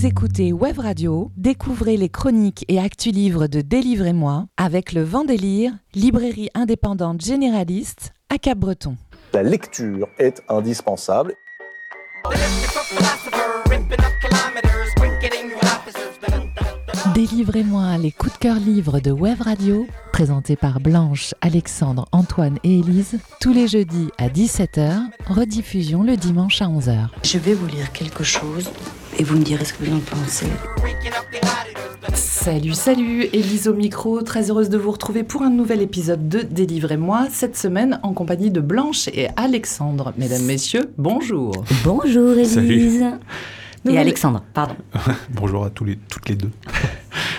Vous écoutez Web Radio, découvrez les chroniques et actus livres de Délivrez-moi avec le Vendélire, librairie indépendante généraliste à Cap-Breton. La lecture est indispensable. Délivrez-moi les coups de cœur livres de Web Radio, présentés par Blanche, Alexandre, Antoine et Élise, tous les jeudis à 17h, rediffusion le dimanche à 11h. Je vais vous lire quelque chose et vous me direz ce que vous en pensez. Salut, salut, Élise au micro, très heureuse de vous retrouver pour un nouvel épisode de Délivrez-moi, cette semaine en compagnie de Blanche et Alexandre. Mesdames, Messieurs, bonjour. Bonjour Élise. Salut. Et Alexandre, pardon. Bonjour à tous les, toutes les deux.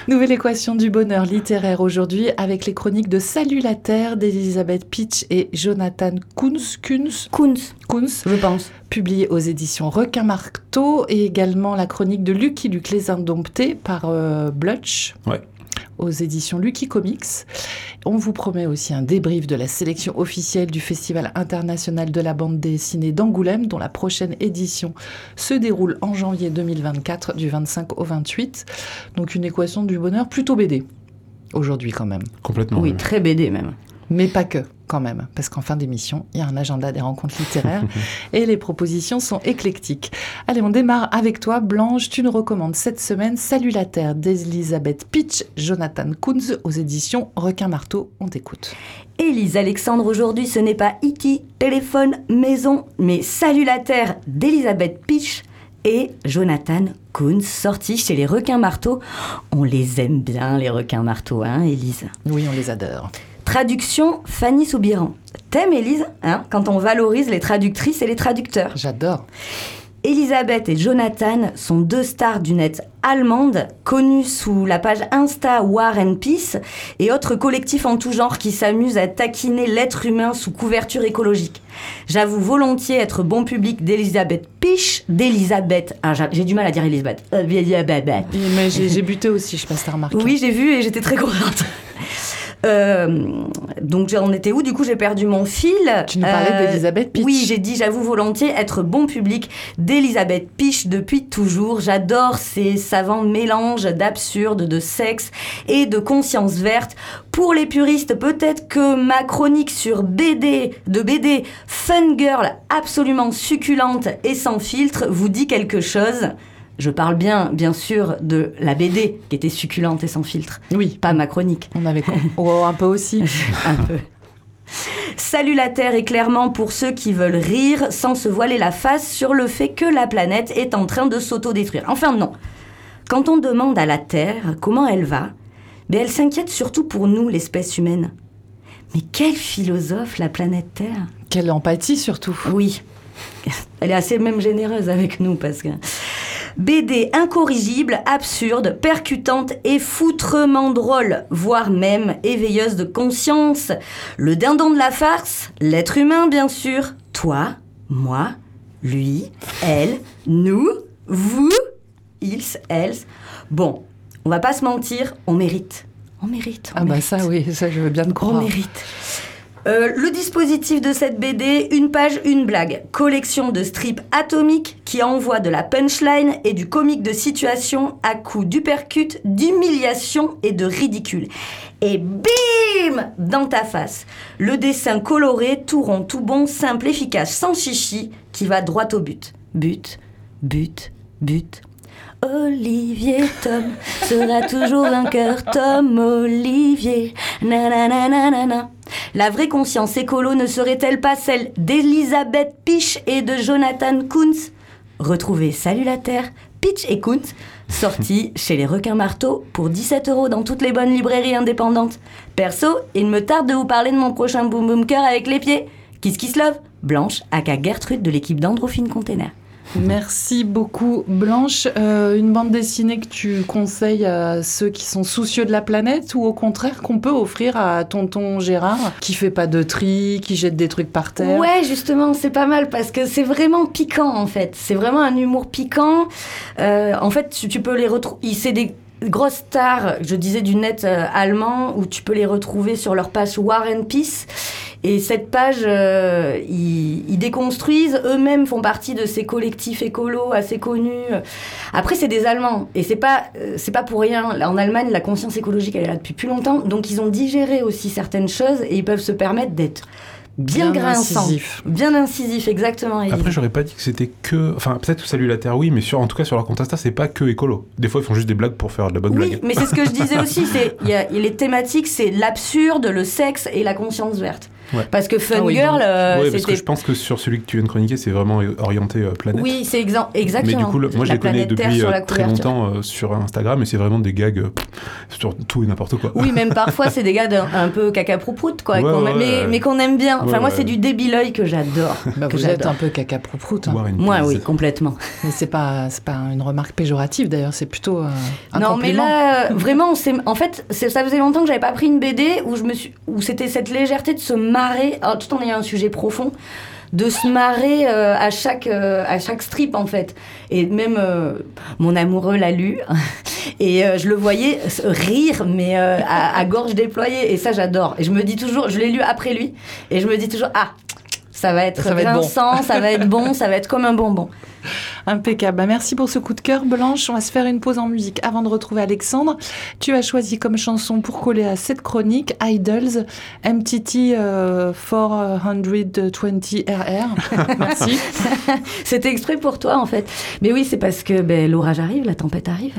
Nouvelle équation du bonheur littéraire aujourd'hui avec les chroniques de Salut la Terre d'Elisabeth Pitch et Jonathan Kunz, Kunz, Kunz, Kunz, je pense. publié aux éditions Requin Marteau et également la chronique de Lucky Luke les Indomptés par euh, Blutch. Ouais. Aux éditions Lucky Comics. On vous promet aussi un débrief de la sélection officielle du Festival international de la bande dessinée d'Angoulême, dont la prochaine édition se déroule en janvier 2024, du 25 au 28. Donc une équation du bonheur plutôt BD, aujourd'hui quand même. Complètement. Oui, très BD même. Mais pas que, quand même, parce qu'en fin d'émission, il y a un agenda des rencontres littéraires et les propositions sont éclectiques. Allez, on démarre avec toi, Blanche. Tu nous recommandes cette semaine Salut la Terre d'Elisabeth Pitch, Jonathan Kunz aux éditions Requin Marteau. On t'écoute. Élise Alexandre, aujourd'hui, ce n'est pas E.T., téléphone, maison, mais Salut la Terre d'Elisabeth Pitch et Jonathan Kunz, sorti chez les requins marteaux. On les aime bien, les requins marteaux, hein, Élise? Oui, on les adore. Traduction Fanny Soubiran. Thème, Élise, hein, quand on valorise les traductrices et les traducteurs. J'adore. Elisabeth et Jonathan sont deux stars du net allemande, connues sous la page Insta War and Peace et autres collectifs en tout genre qui s'amusent à taquiner l'être humain sous couverture écologique. J'avoue volontiers être bon public d'Elisabeth Piche, d'Elisabeth. Ah, j'a- j'ai du mal à dire Elisabeth. Euh, Elisabeth. Et- Mais j'ai j'ai buté aussi, je sais pas si t'as remarqué. Oui, j'ai vu et j'étais très contente. Euh, donc j'en étais où Du coup, j'ai perdu mon fil. Tu nous parlais Euh, d'Elisabeth Pitch. Oui, j'ai dit, j'avoue volontiers, être bon public d'Elisabeth Piche depuis toujours. J'adore ces savants mélanges d'absurde, de sexe et de conscience verte. Pour les puristes, peut-être que ma chronique sur BD, de BD Fun Girl, absolument succulente et sans filtre, vous dit quelque chose. Je parle bien, bien sûr, de la BD qui était succulente et sans filtre, Oui, pas ma chronique. on avait oh, un peu aussi. Un peu. Salut la Terre est clairement pour ceux qui veulent rire sans se voiler la face sur le fait que la planète est en train de s'autodétruire. Enfin non. Quand on demande à la Terre comment elle va, ben elle s'inquiète surtout pour nous, l'espèce humaine. Mais quel philosophe la planète Terre Quelle empathie surtout. oui. Elle est assez même généreuse avec nous parce que. BD incorrigible, absurde, percutante et foutrement drôle, voire même éveilleuse de conscience. Le dindon de la farce, l'être humain bien sûr. Toi, moi, lui, elle, nous, vous, ils, elles. Bon, on va pas se mentir, on mérite. On mérite. on Ah bah mérite. ça oui, ça je veux bien te On croire. mérite. Euh, le dispositif de cette BD, une page, une blague. Collection de strips atomiques qui envoie de la punchline et du comique de situation à coups d'uppercut, d'humiliation et de ridicule. Et bim Dans ta face. Le dessin coloré, tout rond, tout bon, simple, efficace, sans chichi, qui va droit au but. But, but, but. Olivier Tom sera toujours vainqueur. Tom Olivier. Nanananana. La vraie conscience écolo ne serait-elle pas celle d'Elisabeth Pitch et de Jonathan Kuntz? Retrouvez Salut la Terre, Pitch et Kuntz, sortis chez les requins marteaux pour 17 euros dans toutes les bonnes librairies indépendantes. Perso, il me tarde de vous parler de mon prochain boom boom cœur avec les pieds. Kiss Kiss Love, Blanche, aka Gertrude de l'équipe d'Androphine Container. Merci beaucoup Blanche. Euh, une bande dessinée que tu conseilles à ceux qui sont soucieux de la planète ou au contraire qu'on peut offrir à tonton Gérard qui fait pas de tri, qui jette des trucs par terre? Ouais, justement, c'est pas mal parce que c'est vraiment piquant en fait. C'est vraiment un humour piquant. Euh, en fait, tu, tu peux les retrouver. Des grosses stars, je disais, du net euh, allemand où tu peux les retrouver sur leur page War and Peace. Et cette page, euh, ils, ils déconstruisent, eux-mêmes font partie de ces collectifs écolos assez connus. Après, c'est des Allemands, et c'est pas, euh, c'est pas pour rien. En Allemagne, la conscience écologique, elle est là depuis plus longtemps, donc ils ont digéré aussi certaines choses, et ils peuvent se permettre d'être bien, Bien incisif. Bien incisif, exactement. Après, j'aurais pas dit que c'était que. Enfin, peut-être Salut la Terre, oui, mais sur, en tout cas, sur leur compte Insta, c'est pas que écolo. Des fois, ils font juste des blagues pour faire de la bonne Oui, blague. mais c'est ce que je disais aussi. C'est y a les thématiques, c'est l'absurde, le sexe et la conscience verte. Ouais. Parce que Fun Ah oui, Girl, euh, ouais, parce que c'était. je pense que sur celui que tu viens de chroniquer, c'est vraiment orienté euh, planète. Oui, c'est exa- Mais exactement. du coup, le- moi, je La les connais depuis sur euh, très longtemps euh, sur Instagram, et c'est vraiment des gags euh, sur tout et n'importe quoi. Oui, même parfois, c'est des d'un- un peu caca prout quoi, Ouais, qu'on- ouais, mais, mais qu'on aime bien. Enfin, moi, ouais. c'est du débilœil que j'adore. Bah, que vous êtes un peu caca prout hein. Moi, oui, complètement. Mais c'est pas, c'est pas une remarque péjorative d'ailleurs, c'est plutôt euh, un non, compliment. mais là, euh, vraiment, on en fait, ça faisait longtemps que j'avais pas pris une BD où je me suis, où c'était cette légèreté de se marrer, alors, tout en ayant un sujet profond, de se marrer euh, à chaque euh, à chaque strip en fait. Et même euh, mon amoureux l'a lu et je le voyais rire, mais à, à gorge déployée. Et ça, j'adore. Et je me dis toujours, je l'ai lu après lui, et je me dis toujours, ah. Ça va être Ça va être bon. ça va être bon, ça va être comme un bonbon. Impeccable. Bah, merci pour ce coup de cœur, Blanche. On va se faire une pause en musique avant de retrouver Alexandre. Tu as choisi comme chanson pour coller à cette chronique Idols MTT euh, 420 RR. merci. C'était exprès pour toi en fait. Mais oui, c'est parce que ben, l'orage arrive, la tempête arrive.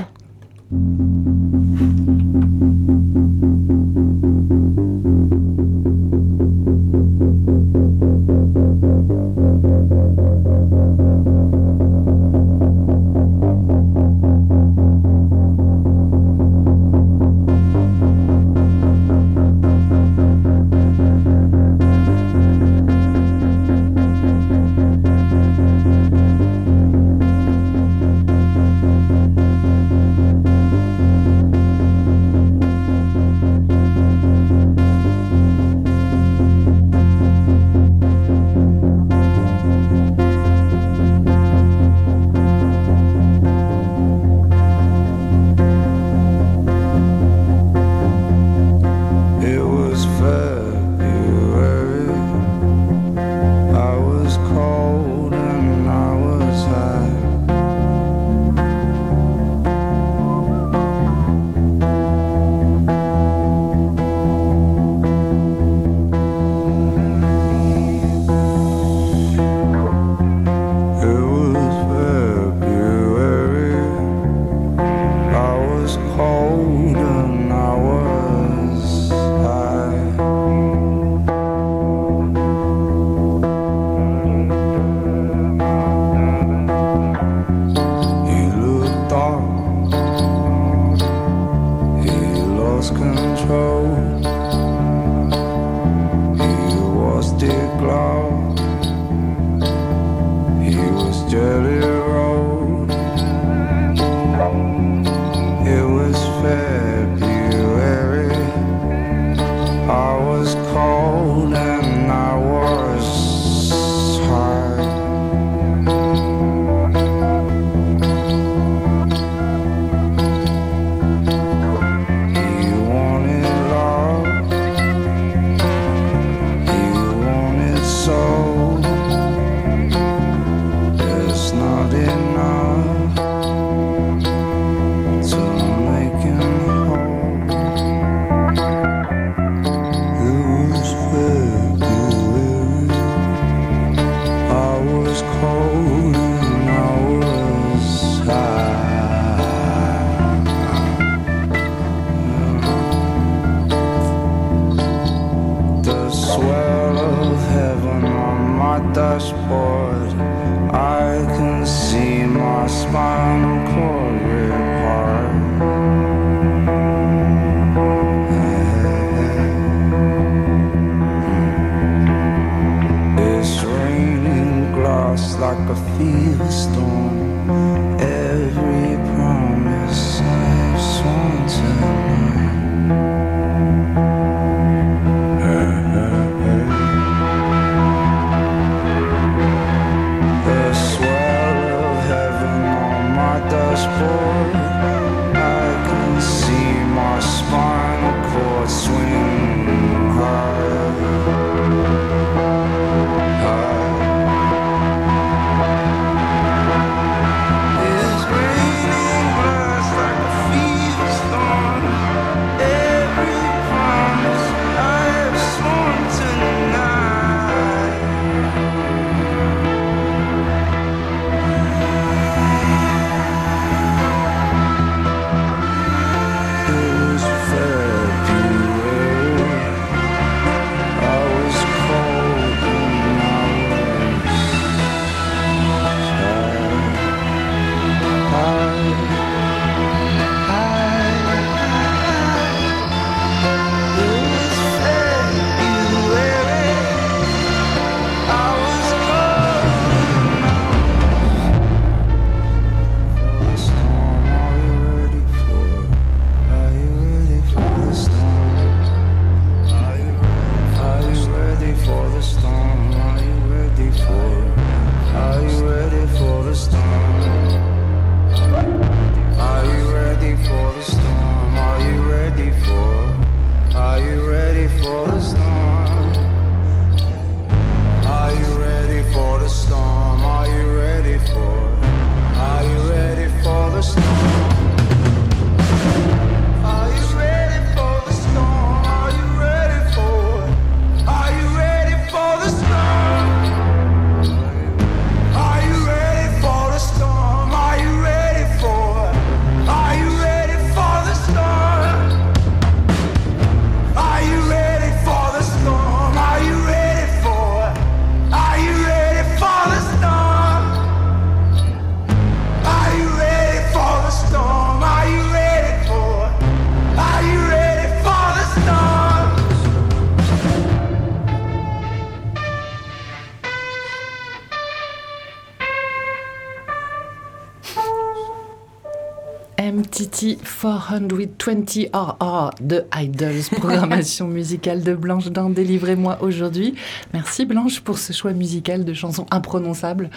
420 RR de Idols, programmation musicale de Blanche dans Délivrez-moi aujourd'hui. Merci Blanche pour ce choix musical de chansons imprononçables.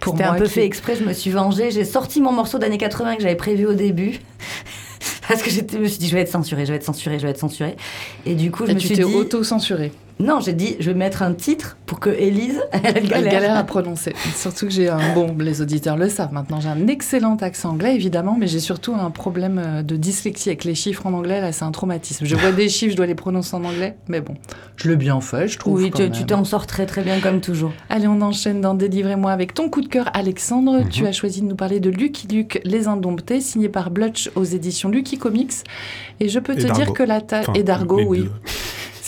Pour C'était un peu qui- fait exprès, je me suis vengée. J'ai sorti mon morceau d'années 80 que j'avais prévu au début. Parce que je me suis dit, je vais être censurée, je vais être censurée, je vais être censurée. Et du coup, je Et me tu suis t'es dit. auto-censuré. Non, j'ai dit, je vais mettre un titre pour que Élise, elle Elle galère. à prononcer. Surtout que j'ai un bon, les auditeurs le savent maintenant, j'ai un excellent accent anglais évidemment, mais j'ai surtout un problème euh, de dyslexie avec les chiffres en anglais. Là, c'est un traumatisme. Je vois des chiffres, je dois les prononcer en anglais, mais bon, je l'ai bien fait, je trouve. Oui, quand tu même. tu t'en sors très très bien comme toujours. Allez, on enchaîne dans Délivrez-moi avec ton coup de cœur, Alexandre. Mhm. Tu as choisi de nous parler de Lucky Luke, Les Indomptés, signé par Blutch aux éditions Lucky Comics. Et je peux Et te Dargo. dire que la tâche. Enfin, et Dargo, les oui. deux.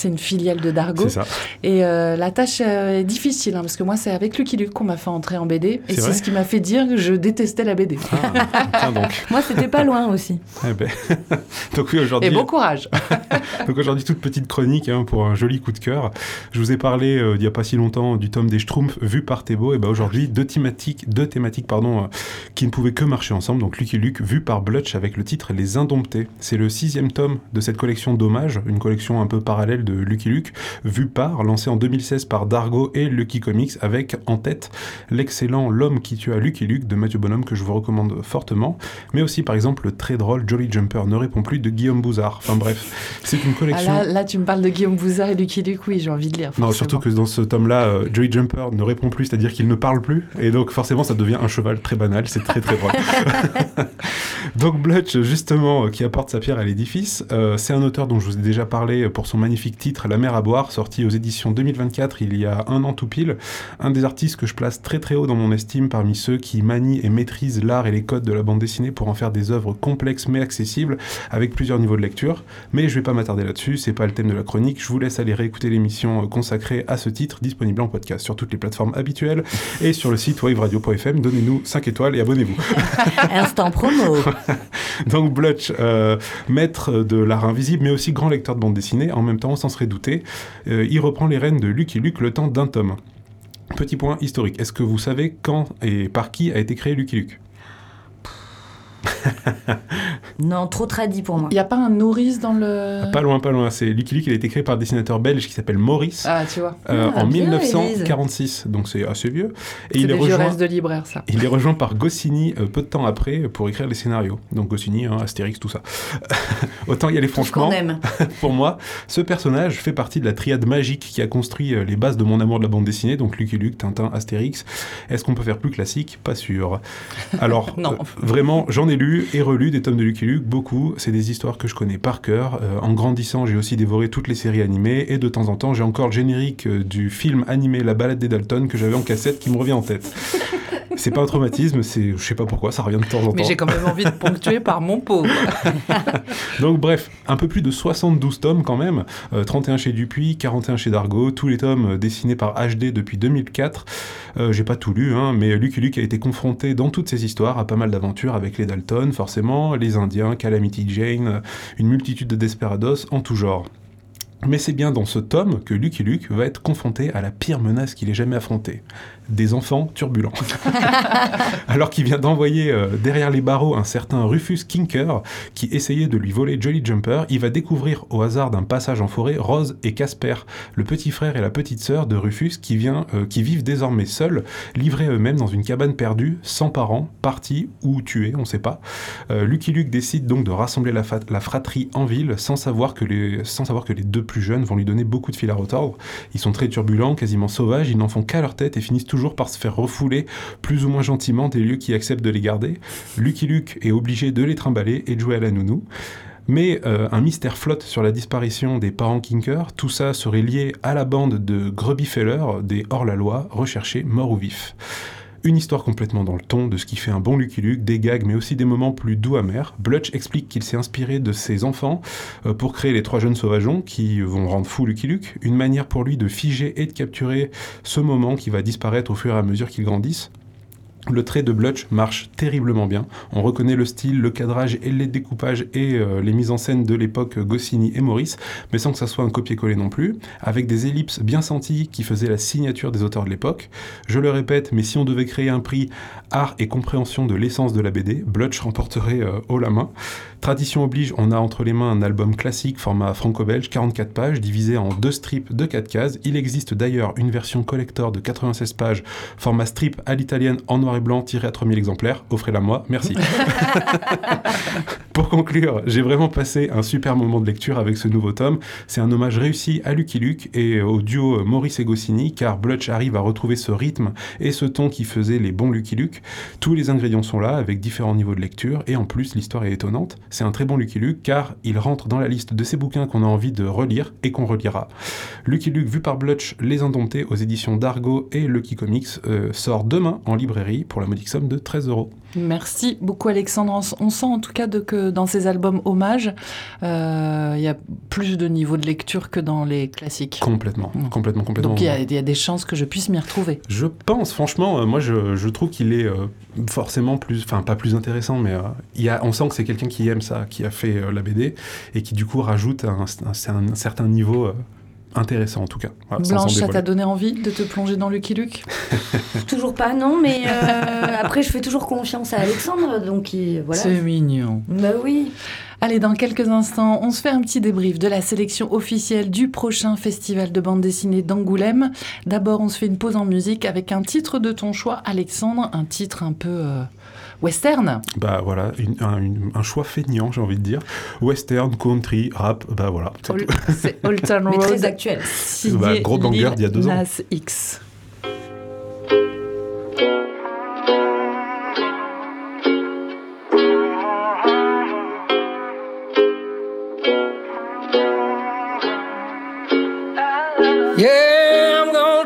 C'est une filiale de Dargo. C'est ça. Et euh, la tâche euh, est difficile, hein, parce que moi, c'est avec Lucky Luke qu'on m'a fait entrer en BD. Et C'est ce qui m'a fait dire que je détestais la BD. Ah, donc. Moi, c'était pas loin aussi. Eh ben. donc oui, aujourd'hui. Et bon courage. Donc aujourd'hui, toute petite chronique hein, pour un joli coup de cœur. Je vous ai parlé euh, il n'y a pas si longtemps du tome des Schtroumpfs vu par Thébault. Et ben aujourd'hui, deux thématiques, deux thématiques pardon, euh, qui ne pouvaient que marcher ensemble. Donc Lucky Luke vu par Blutch avec le titre Les Indomptés. C'est le sixième tome de cette collection d'hommages, une collection un peu parallèle de Lucky Luke, vu par, lancée en 2016 par Dargo et Lucky Comics, avec en tête l'excellent L'homme qui tua Lucky Luke de Mathieu Bonhomme que je vous recommande fortement, mais aussi par exemple le très drôle Jolly Jumper ne répond plus de Guillaume Bouzard. Enfin bref, c'est une Ah, collection. là, là, tu me parles de Guillaume Bouzard et Lucky Luke, oui, j'ai envie de lire. Non, surtout que dans ce tome-là, euh, Joey Jumper ne répond plus, c'est-à-dire qu'il ne parle plus, et donc forcément ça devient un cheval très banal, c'est très très drôle. donc Blutch, justement, euh, qui apporte sa pierre à l'édifice, euh, c'est un auteur dont je vous ai déjà parlé pour son magnifique titre La mer à boire, sorti aux éditions 2024, il y a un an tout pile, un des artistes que je place très très haut dans mon estime parmi ceux qui manient et maîtrisent l'art et les codes de la bande dessinée pour en faire des œuvres complexes mais accessibles, avec plusieurs niveaux de lecture, mais je vais pas m'attarder là-dessus, c'est pas le thème de la chronique, je vous laisse aller réécouter l'émission euh, consacrée à ce titre, disponible en podcast sur toutes les plateformes habituelles et sur le site waveradio.fm. Donnez-nous 5 étoiles et abonnez-vous. Instant promo. Donc Blutch, euh, maître de l'art invisible, mais aussi grand lecteur de bande dessinée, en même temps, sans se redouter, euh, il reprend les rênes de Lucky Luke le temps d'un tome. Petit point historique, est-ce que vous savez quand et par qui a été créé Lucky Luke Non, trop tradit pour moi. Il n'y a pas un nourrice dans le. Pas loin, pas loin, c'est Lucky Luke, il a été créé par un dessinateur belge qui s'appelle Maurice. Ah, tu vois. euh, Ah, en bien, 1946, donc c'est assez vieux. Et il des est vieux rejoint de libraire, ça. Il est rejoint par Goscinny euh, peu de temps après pour écrire les scénarios. Donc Goscinny, hein, Astérix, tout ça. Autant y aller Tout ce qu'on franchement, aime. pour moi, ce personnage fait partie de la triade magique qui a construit euh, les bases de mon amour de la bande dessinée, donc Lucky Luke, Tintin, Astérix. Est-ce qu'on peut faire plus classique? Pas sûr. Alors, Non. euh, vraiment, j'en ai lu et relu des tomes de Lucky Luke, beaucoup. C'est des histoires que je connais par cœur. Euh, en grandissant, j'ai aussi dévoré toutes les séries animées et de temps en temps, j'ai encore le générique euh, du film animé La balade des Dalton que j'avais en cassette qui me revient en tête. C'est pas un traumatisme, c'est je sais pas pourquoi, ça revient de temps en temps. Mais j'ai quand même envie de ponctuer par mon pauvre. Donc bref, un peu plus de 72 tomes quand même, euh, 31 chez Dupuis, 41 chez Dargo, tous les tomes euh, dessinés par HD depuis 2004. Euh, J'ai pas tout lu, hein, mais Lucky Luke a été confronté dans toutes ces histoires à pas mal d'aventures avec les Dalton, forcément, les Indiens, Calamity Jane, euh, une multitude de desperados en tout genre. Mais c'est bien dans ce tome que Lucky Luke va être confronté à la pire menace qu'il ait jamais affrontée. Des enfants turbulents. Alors qu'il vient d'envoyer euh, derrière les barreaux un certain Rufus Kinker qui essayait de lui voler Jolly Jumper, il va découvrir au hasard d'un passage en forêt Rose et Casper, le petit frère et la petite sœur de Rufus qui, vient, euh, qui vivent désormais seuls, livrés eux-mêmes dans une cabane perdue, sans parents, partis ou tués, on sait pas. Euh, Lucky Luke décide donc de rassembler la, fratrie en ville sans savoir, que les, sans savoir que les deux plus jeunes vont lui donner beaucoup de fil à retordre. Ils sont très turbulents, quasiment sauvages, ils n'en font qu'à leur tête et finissent par se faire refouler plus ou moins gentiment des lieux qui acceptent de les garder. Lucky Luke est obligé de les trimballer et de jouer à la nounou. Mais euh, un mystère flotte sur la disparition des parents Kinker. Tout ça serait lié à la bande de Grubby-Feller, des hors-la-loi, recherchés morts ou vifs. Une histoire complètement dans le ton de ce qui fait un bon Lucky Luke, des gags mais aussi des moments plus doux amers. Blutch explique qu'il s'est inspiré de ses enfants euh, pour créer les trois jeunes sauvageons qui vont rendre fou Lucky Luke, une manière pour lui de figer et de capturer ce moment qui va disparaître au fur et à mesure qu'ils grandissent. Le trait de Blutch marche terriblement bien. On reconnaît le style, le cadrage et les découpages et euh, les mises en scène de l'époque Goscinny et Maurice, mais sans que ça soit un copier-coller non plus, avec des ellipses bien senties qui faisaient la signature des auteurs de l'époque. Je le répète, mais si on devait créer un prix art et compréhension de l'essence de la BD, Blutch remporterait euh, haut la main. Tradition oblige, on a entre les mains un album classique format franco-belge, 44 pages, divisé en deux strips de 4 cases. Il existe d'ailleurs une version collector de 96 pages, format strip à l'italienne en noir et blanc, tiré à 3000 exemplaires. Offrez-la moi, merci. Pour conclure, j'ai vraiment passé un super moment de lecture avec ce nouveau tome. C'est un hommage réussi à Lucky Luke et au duo Maurice et Goscinny, car Blutch arrive à retrouver ce rythme et ce ton qui faisait les bons Lucky Luke. Tous les ingrédients sont là, avec différents niveaux de lecture, et en plus, l'histoire est étonnante. C'est un très bon Lucky Luke, car il rentre dans la liste de ces bouquins qu'on a envie de relire et qu'on relira. Lucky Luke, vu par Blutch, Les Indomptés, aux éditions d'Argo et Lucky Comics, euh, sort demain en librairie pour la modique somme de 13 euros. Merci beaucoup Alexandre. On sent en tout cas de, que dans ces albums hommages, euh, il y a plus de niveau de lecture que dans les classiques. Complètement, complètement, complètement. Donc il y, a, il y a des chances que je puisse m'y retrouver. Je pense, franchement, euh, moi je, je trouve qu'il est euh, forcément plus, enfin pas plus intéressant, mais il y a, on sent que c'est quelqu'un qui aime ça, qui a fait la BD et qui du coup rajoute un, un- un certain niveau intéressant en tout cas. Voilà, Blanche, ça t'a donné envie de te plonger dans Lucky Luke Toujours pas, non, mais euh, après, je fais toujours confiance à Alexandre, donc il- voilà. C'est mignon. Bah oui. Allez, dans quelques instants, on se fait un petit débrief de la sélection officielle du prochain festival de bande dessinée d'Angoulême. D'abord, on se fait une pause en musique avec un titre de ton choix, Alexandre, un titre un peu euh, western. Bah voilà, une- un, une- un choix feignant, j'ai envie de dire. Western, country, rap, bah voilà. c'est Old Town Mais Road. très actuel. Bah, gros banger d'il y a deux ans. Nas X. Yeah, I'm gonna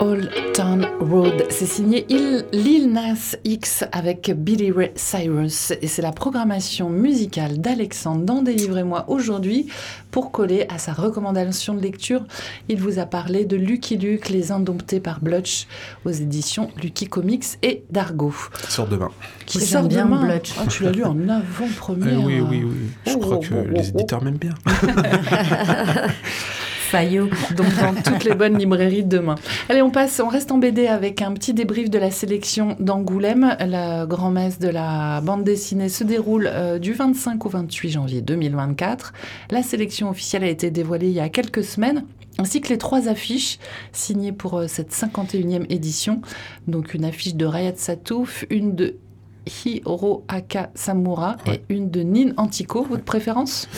Old Town Road. C'est signé Il- Lil Nas X avec Billy Ray Cyrus. Et c'est la programmation musicale d'Alexandre dans Délivrez-moi aujourd'hui. Pour coller à sa recommandation de lecture, il vous a parlé de Lucky Luke, Les Indomptés par Blutch, aux éditions Lucky Comics et d'Argo. Qui sort demain. Qui sort bien demain. Blutch. Ah, tu l'as lu en avant-première. Eh oui, oui, oui. Je Oh, crois oh, que oh, les oh, éditeurs m'aiment bien. Fayot. Donc dans toutes les bonnes librairies de demain. Allez, on passe, on reste en BD avec un petit débrief de la sélection d'Angoulême. La grand-messe de la bande dessinée se déroule euh, du 25 au 28 janvier 2024. La sélection officielle a été dévoilée il y a quelques semaines ainsi que les trois affiches signées pour euh, cette 51e édition. Donc une affiche de Rayat Satouf, une de Hiroaka Samura Ouais. et une de Nin Antico. Votre préférence?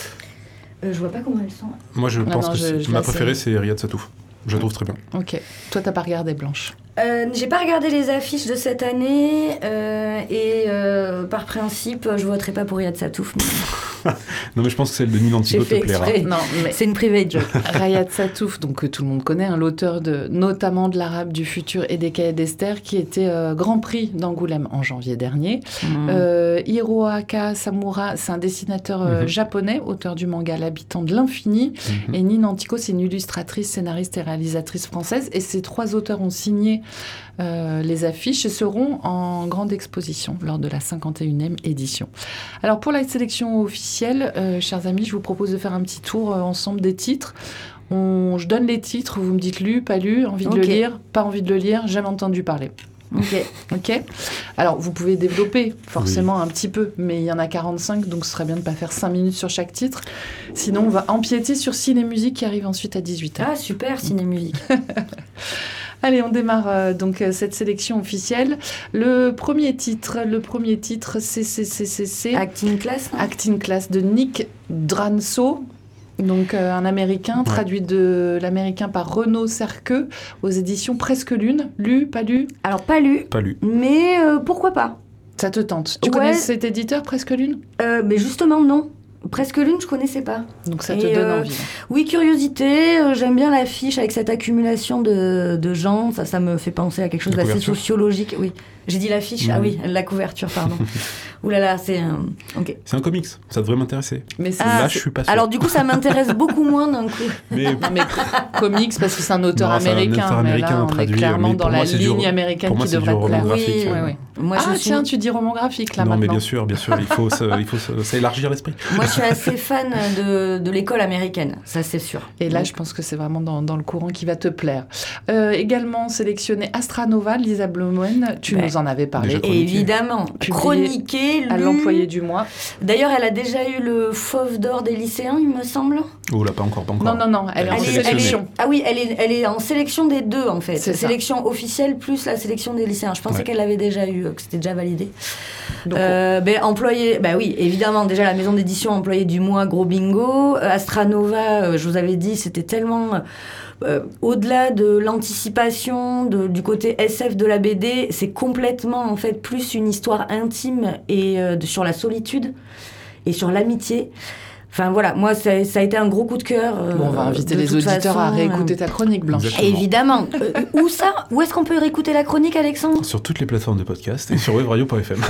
Euh, je vois pas comment elles sont. Moi, je Non, pense non, que je- c'est- je ma préférée, c'est Riyad Satouf. Je la trouve très bien. Ok. Toi, t'as pas regardé Blanche. Euh, J'ai pas regardé les affiches de cette année euh, et euh, par principe, je voterai pas pour Riyad Satouf. mais Non, mais je pense que celle de Nina Antico fait te plaira. exprès. Non, mais C'est une private joke. Rayat Satouf, donc que tout le monde connaît, hein, l'auteur de notamment de l'Arabe du futur et des cahiers d'Esther, qui était euh, Grand Prix d'Angoulême en janvier dernier. Mm. Euh, Hiroaka Samura, c'est un dessinateur euh, Mhm. japonais, auteur du manga L'habitant de l'infini. Mhm. Et Nin Antico, c'est une illustratrice, scénariste et réalisatrice française. Et ces trois auteurs ont signé euh, les affiches et seront en grande exposition lors de la 51e édition. Alors pour la sélection officielle, euh, chers amis, je vous propose de faire un petit tour euh, ensemble des titres. On- je donne les titres, vous me dites lu, pas lu, envie de le lire, pas envie de le lire, jamais entendu parler. Ok. Ok Alors, vous pouvez développer forcément un petit peu, mais il y en a 45, donc ce serait bien de ne pas faire 5 minutes sur chaque titre. Sinon, on va empiéter sur ciné musique qui arrive ensuite à 18h. Ah super, ciné-musique. Allez, on démarre euh, donc euh, cette sélection officielle. Le premier titre, le premier titre, c'est Acting class. Acting Class de Nick Dranso. Donc euh, un américain, traduit de l'américain par Renaud Cerqueux aux éditions Presque Lune. Lu, pas lu? Alors pas lu, Pas lu. mais euh, pourquoi pas? Ça te tente Tu Ouais. connais cet éditeur Presque Lune? Euh, Mais justement non. Presque l'une, je connaissais pas. Donc ça Et, te donne euh, envie. Oui, curiosité, euh, j'aime bien l'affiche avec cette accumulation de, de gens, ça, ça me fait penser à quelque chose d'assez sociologique. Oui, j'ai dit l'affiche, ah Mhm. oui, la couverture, pardon. Ouh là là, c'est un... C'est un comics, ça devrait m'intéresser. Mais Ah, Là, je suis pas sûr. Alors du coup, ça m'intéresse beaucoup moins d'un coup. Mais Non, mais comics parce que c'est un auteur Non, c'est un américain. auteur mais américain là, on traduit, est clairement mais dans pour la moi, c'est du- ligne américaine pour moi, qui c'est du devrait plaire. roman graphique. Oui, Oui, oui. Moi, ah je suis... tiens, tu dis roman graphique là non, mais maintenant. bien sûr, bien sûr, il faut, il faut s'élargir l'esprit. Moi, je suis assez fan de, de l'école américaine, ça c'est sûr. Et là, je pense que c'est vraiment dans, dans le courant qui va te plaire. Euh, également sélectionné Astranova, Lisa Blomen. Tu Ben, nous en avais parlé. Évidemment, Publié chroniqué, À l'employé du mois. D'ailleurs, elle a déjà eu le fauve d'or des lycéens, il me semble. Oh là, pas encore, pas encore. Non, non, non, elle est en est- sélection. Ah oui, elle est, elle est en sélection des deux en fait. C'est ça. Sélection officielle plus la sélection des lycéens. Je pensais Ouais. qu'elle l'avait déjà eu, que c'était déjà validé. Donc, Euh, ben, employé, bah oui, évidemment, déjà la maison d'édition employé du mois, gros bingo. Euh, Astranova, euh, je vous avais dit, c'était tellement euh, au-delà de l'anticipation, du côté SF de la BD, c'est complètement en fait plus une histoire intime et euh, sur la solitude et sur l'amitié. Enfin voilà, moi ça, ça a été un gros coup de cœur. euh, bon, on va inviter les auditeurs à façon, réécouter euh, ta chronique blanche. Exactement. Évidemment. Euh, où ça? Où est-ce qu'on peut réécouter la chronique, Alexandre? Sur toutes les plateformes de podcast et sur webradio.fm.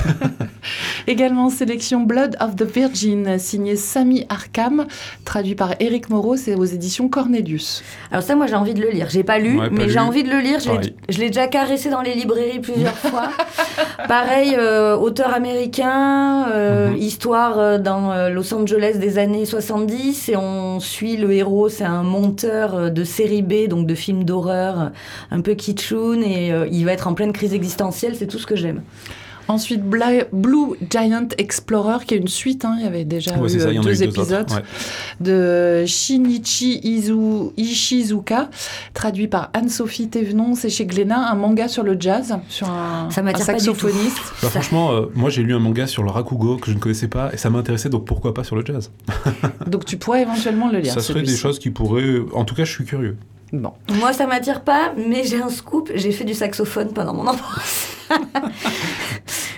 Également sélection Blood of the Virgin, signé Sami Arkham, traduit par Eric Moreau, c'est aux éditions Cornelius. Alors ça, moi, j'ai envie de le lire. J'ai pas lu, Ouais, pas mais j'ai envie de le lire. Je l'ai- déjà caressé dans les librairies plusieurs fois. Pareil, euh, auteur américain, euh, Mhm. histoire euh, dans euh, Los Angeles des années 70, et on suit le héros, c'est un monteur euh, de série B, donc de films d'horreur, un peu kitschoun, et euh, il va être en pleine crise existentielle, c'est tout ce que j'aime. Ensuite, Bla- Blue Giant Explorer, qui est une suite, hein, il y avait déjà Ouais, eu ça, y deux eu deux épisodes, autres. ouais. de Shinichi Izu, Ishizuka, traduit par Anne-Sophie Thévenon, c'est chez Glénat, un manga sur le jazz, sur un, Ça un m'attire pas du tout. saxophoniste. Bah, Ça- franchement, euh, moi j'ai lu un manga sur le Rakugo que je ne connaissais pas et ça m'intéressait donc pourquoi pas sur le jazz? Donc tu pourrais éventuellement le lire. ça serait des choses qui pourraient. En tout cas, je suis curieux. Bon. Moi, ça m'attire pas, mais j'ai un scoop. J'ai fait du saxophone pendant mon enfance.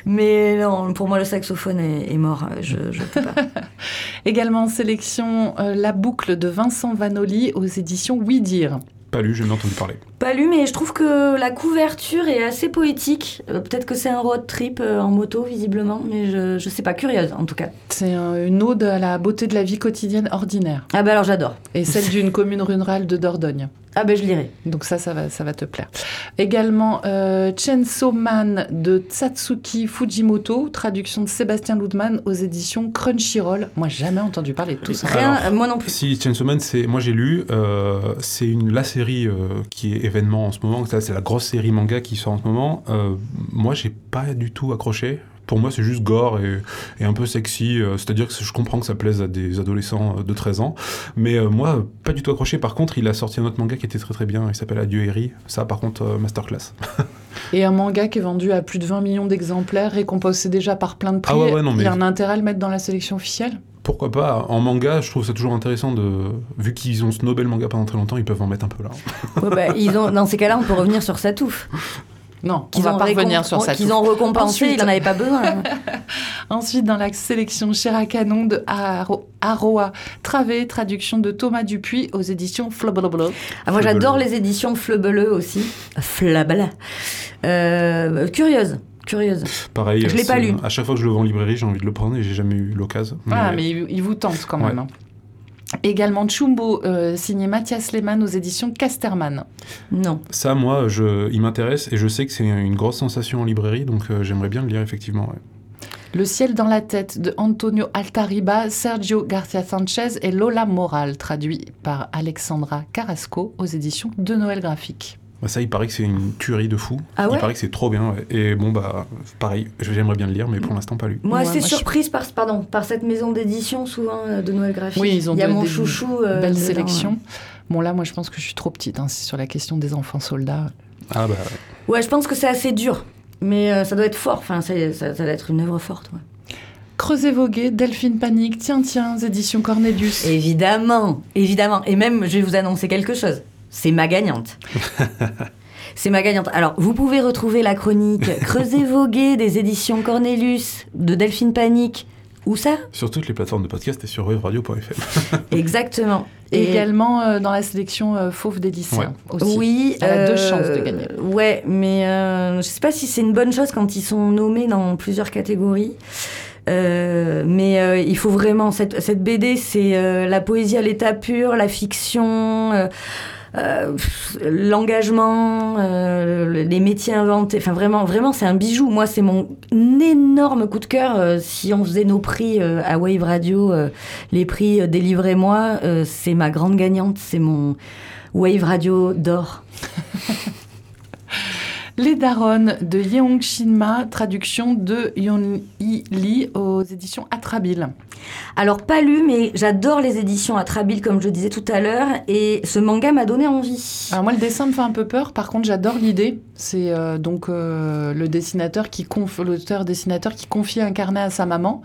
mais non, pour moi, le saxophone est, est mort. Je, je peux pas. Également en sélection euh, La boucle de Vincent Vanoli aux éditions Oui Dire. Pas lu, j'ai entendu parler. Pas lu, mais je trouve que la couverture est assez poétique. Euh, Peut-être que c'est un road trip euh, en moto, visiblement, mais je, je sais pas, curieuse en tout cas. C'est euh, une ode à la beauté de la vie quotidienne ordinaire Ah bah alors j'adore. et celle d'une commune rurale de Dordogne. Ah ben je lirai. Donc ça, ça va, ça va te plaire. Également, euh, Chainsaw Man de Tatsuki Fujimoto, traduction de Sébastien Ludman aux éditions Crunchyroll. Moi, jamais entendu parler de tout ça. Rien, Alors, moi non plus. Si Chainsaw Man, c'est moi j'ai lu, euh, c'est une la série euh, qui est événement en ce moment. Ça, C'est la grosse série manga qui sort en ce moment. Euh, moi, j'ai pas du tout accroché. Pour moi, c'est juste gore et, et un peu sexy. euh, C'est-à-dire que je comprends que ça plaise à des adolescents euh, de 13 ans. Mais euh, moi, pas du tout accroché. Par contre, il a sorti un autre manga qui était très très bien. Il s'appelle Adieu Eri. Ça, par contre, masterclass. Et un manga qui est vendu à plus de 20 millions d'exemplaires, récompensé déjà par plein de prix. Ah ouais, ouais, non, Il y mais- a un intérêt à le mettre dans la sélection officielle? Pourquoi pas En manga, je trouve ça toujours intéressant de. Vu qu'ils ont snobé le manga pendant très longtemps, ils peuvent en mettre un peu là. Ouais, bah, ils ont, dans ces cas-là, on peut revenir sur sa touffe. Non, on Qu'ils va ont pas récom- revenir sur ça. Qu'ils ont récompensé, Ensuite- il n'en avait pas besoin. Ensuite, dans la sélection Canon de Aro- Aroa Travé, traduction de Thomas Dupuis aux éditions Flobloblog. Ah, moi, j'adore les éditions Flebeleux aussi. Flabla. Euh, curieuse. Curieuse. Pareil. Je l'ai pas lu. À chaque fois que je le vois en librairie, j'ai envie de le prendre et j'ai jamais eu l'occasion. Ah, mais il, il vous tente quand même. Ouais. hein. Également Chumbo, euh, signé Mathias Lehmann aux éditions Casterman. Non. Ça, moi, je, il m'intéresse et je sais que c'est une grosse sensation en librairie, donc euh, j'aimerais bien le lire effectivement. ouais. Le ciel dans la tête de Antonio Altariba, Sergio Garcia Sanchez et Lola Moral, traduit par Alexandra Carrasco aux éditions de Noël Graphique. Bah, ça, il paraît que c'est une tuerie de fou. Ah ouais il paraît que c'est trop bien. ouais. Et bon, bah, pareil, j'aimerais bien le lire, mais pour l'instant, pas lu. Moi, Ouais, assez moi, je- surprise par, pardon, par cette maison d'édition, souvent, euh, de Noël Graphique. Oui, ils ont Il y a de- mon des chouchou. euh, Belle dedans, sélection. ouais. Bon, là, moi, je pense que je suis trop petite hein, c'est sur la question des enfants soldats. Ah, bah, Ouais, je pense que c'est assez dur. Mais euh, ça doit être fort. Enfin, ça, ça doit être une œuvre forte. ouais. Creuset Vogué, Delphine Panique, Tiens, tiens, éditions Cornelius. Évidemment, évidemment. Et même, je vais vous annoncer quelque chose. C'est ma gagnante. C'est ma gagnante. Alors, vous pouvez retrouver la chronique Creuset Vogué des éditions Cornelius de Delphine Panique. Où ça sur toutes les plateformes de podcast et sur webradio.fr. Exactement. Et Et- également euh, dans la sélection euh, Fauve des lycéens aussi. Oui, Elle a deux euh, chances de gagner. Ouais, mais euh, je sais pas si c'est une bonne chose quand ils sont nommés dans plusieurs catégories. Euh, mais euh, il faut vraiment cette, cette BD, c'est euh, la poésie à l'état pur, la fiction, euh, l'engagement, euh, les métiers inventés. Enfin vraiment, vraiment, c'est un bijou. Moi, c'est mon énorme coup de cœur. Euh, si on faisait nos prix à Wave Radio, les prix délivrez-moi, c'est ma grande gagnante. C'est mon Wave Radio d'or. Les Daronnes de Yeong Shinma, traduction de Yeon Hee Lee aux éditions Atrabile. Alors pas lu, mais j'adore les éditions Atrabile comme je le disais tout à l'heure, et ce manga m'a donné envie. Alors moi, le dessin me fait un peu peur. Par contre, j'adore l'idée. C'est euh, donc euh, le dessinateur qui conf... l'auteur dessinateur qui confie un carnet à sa maman,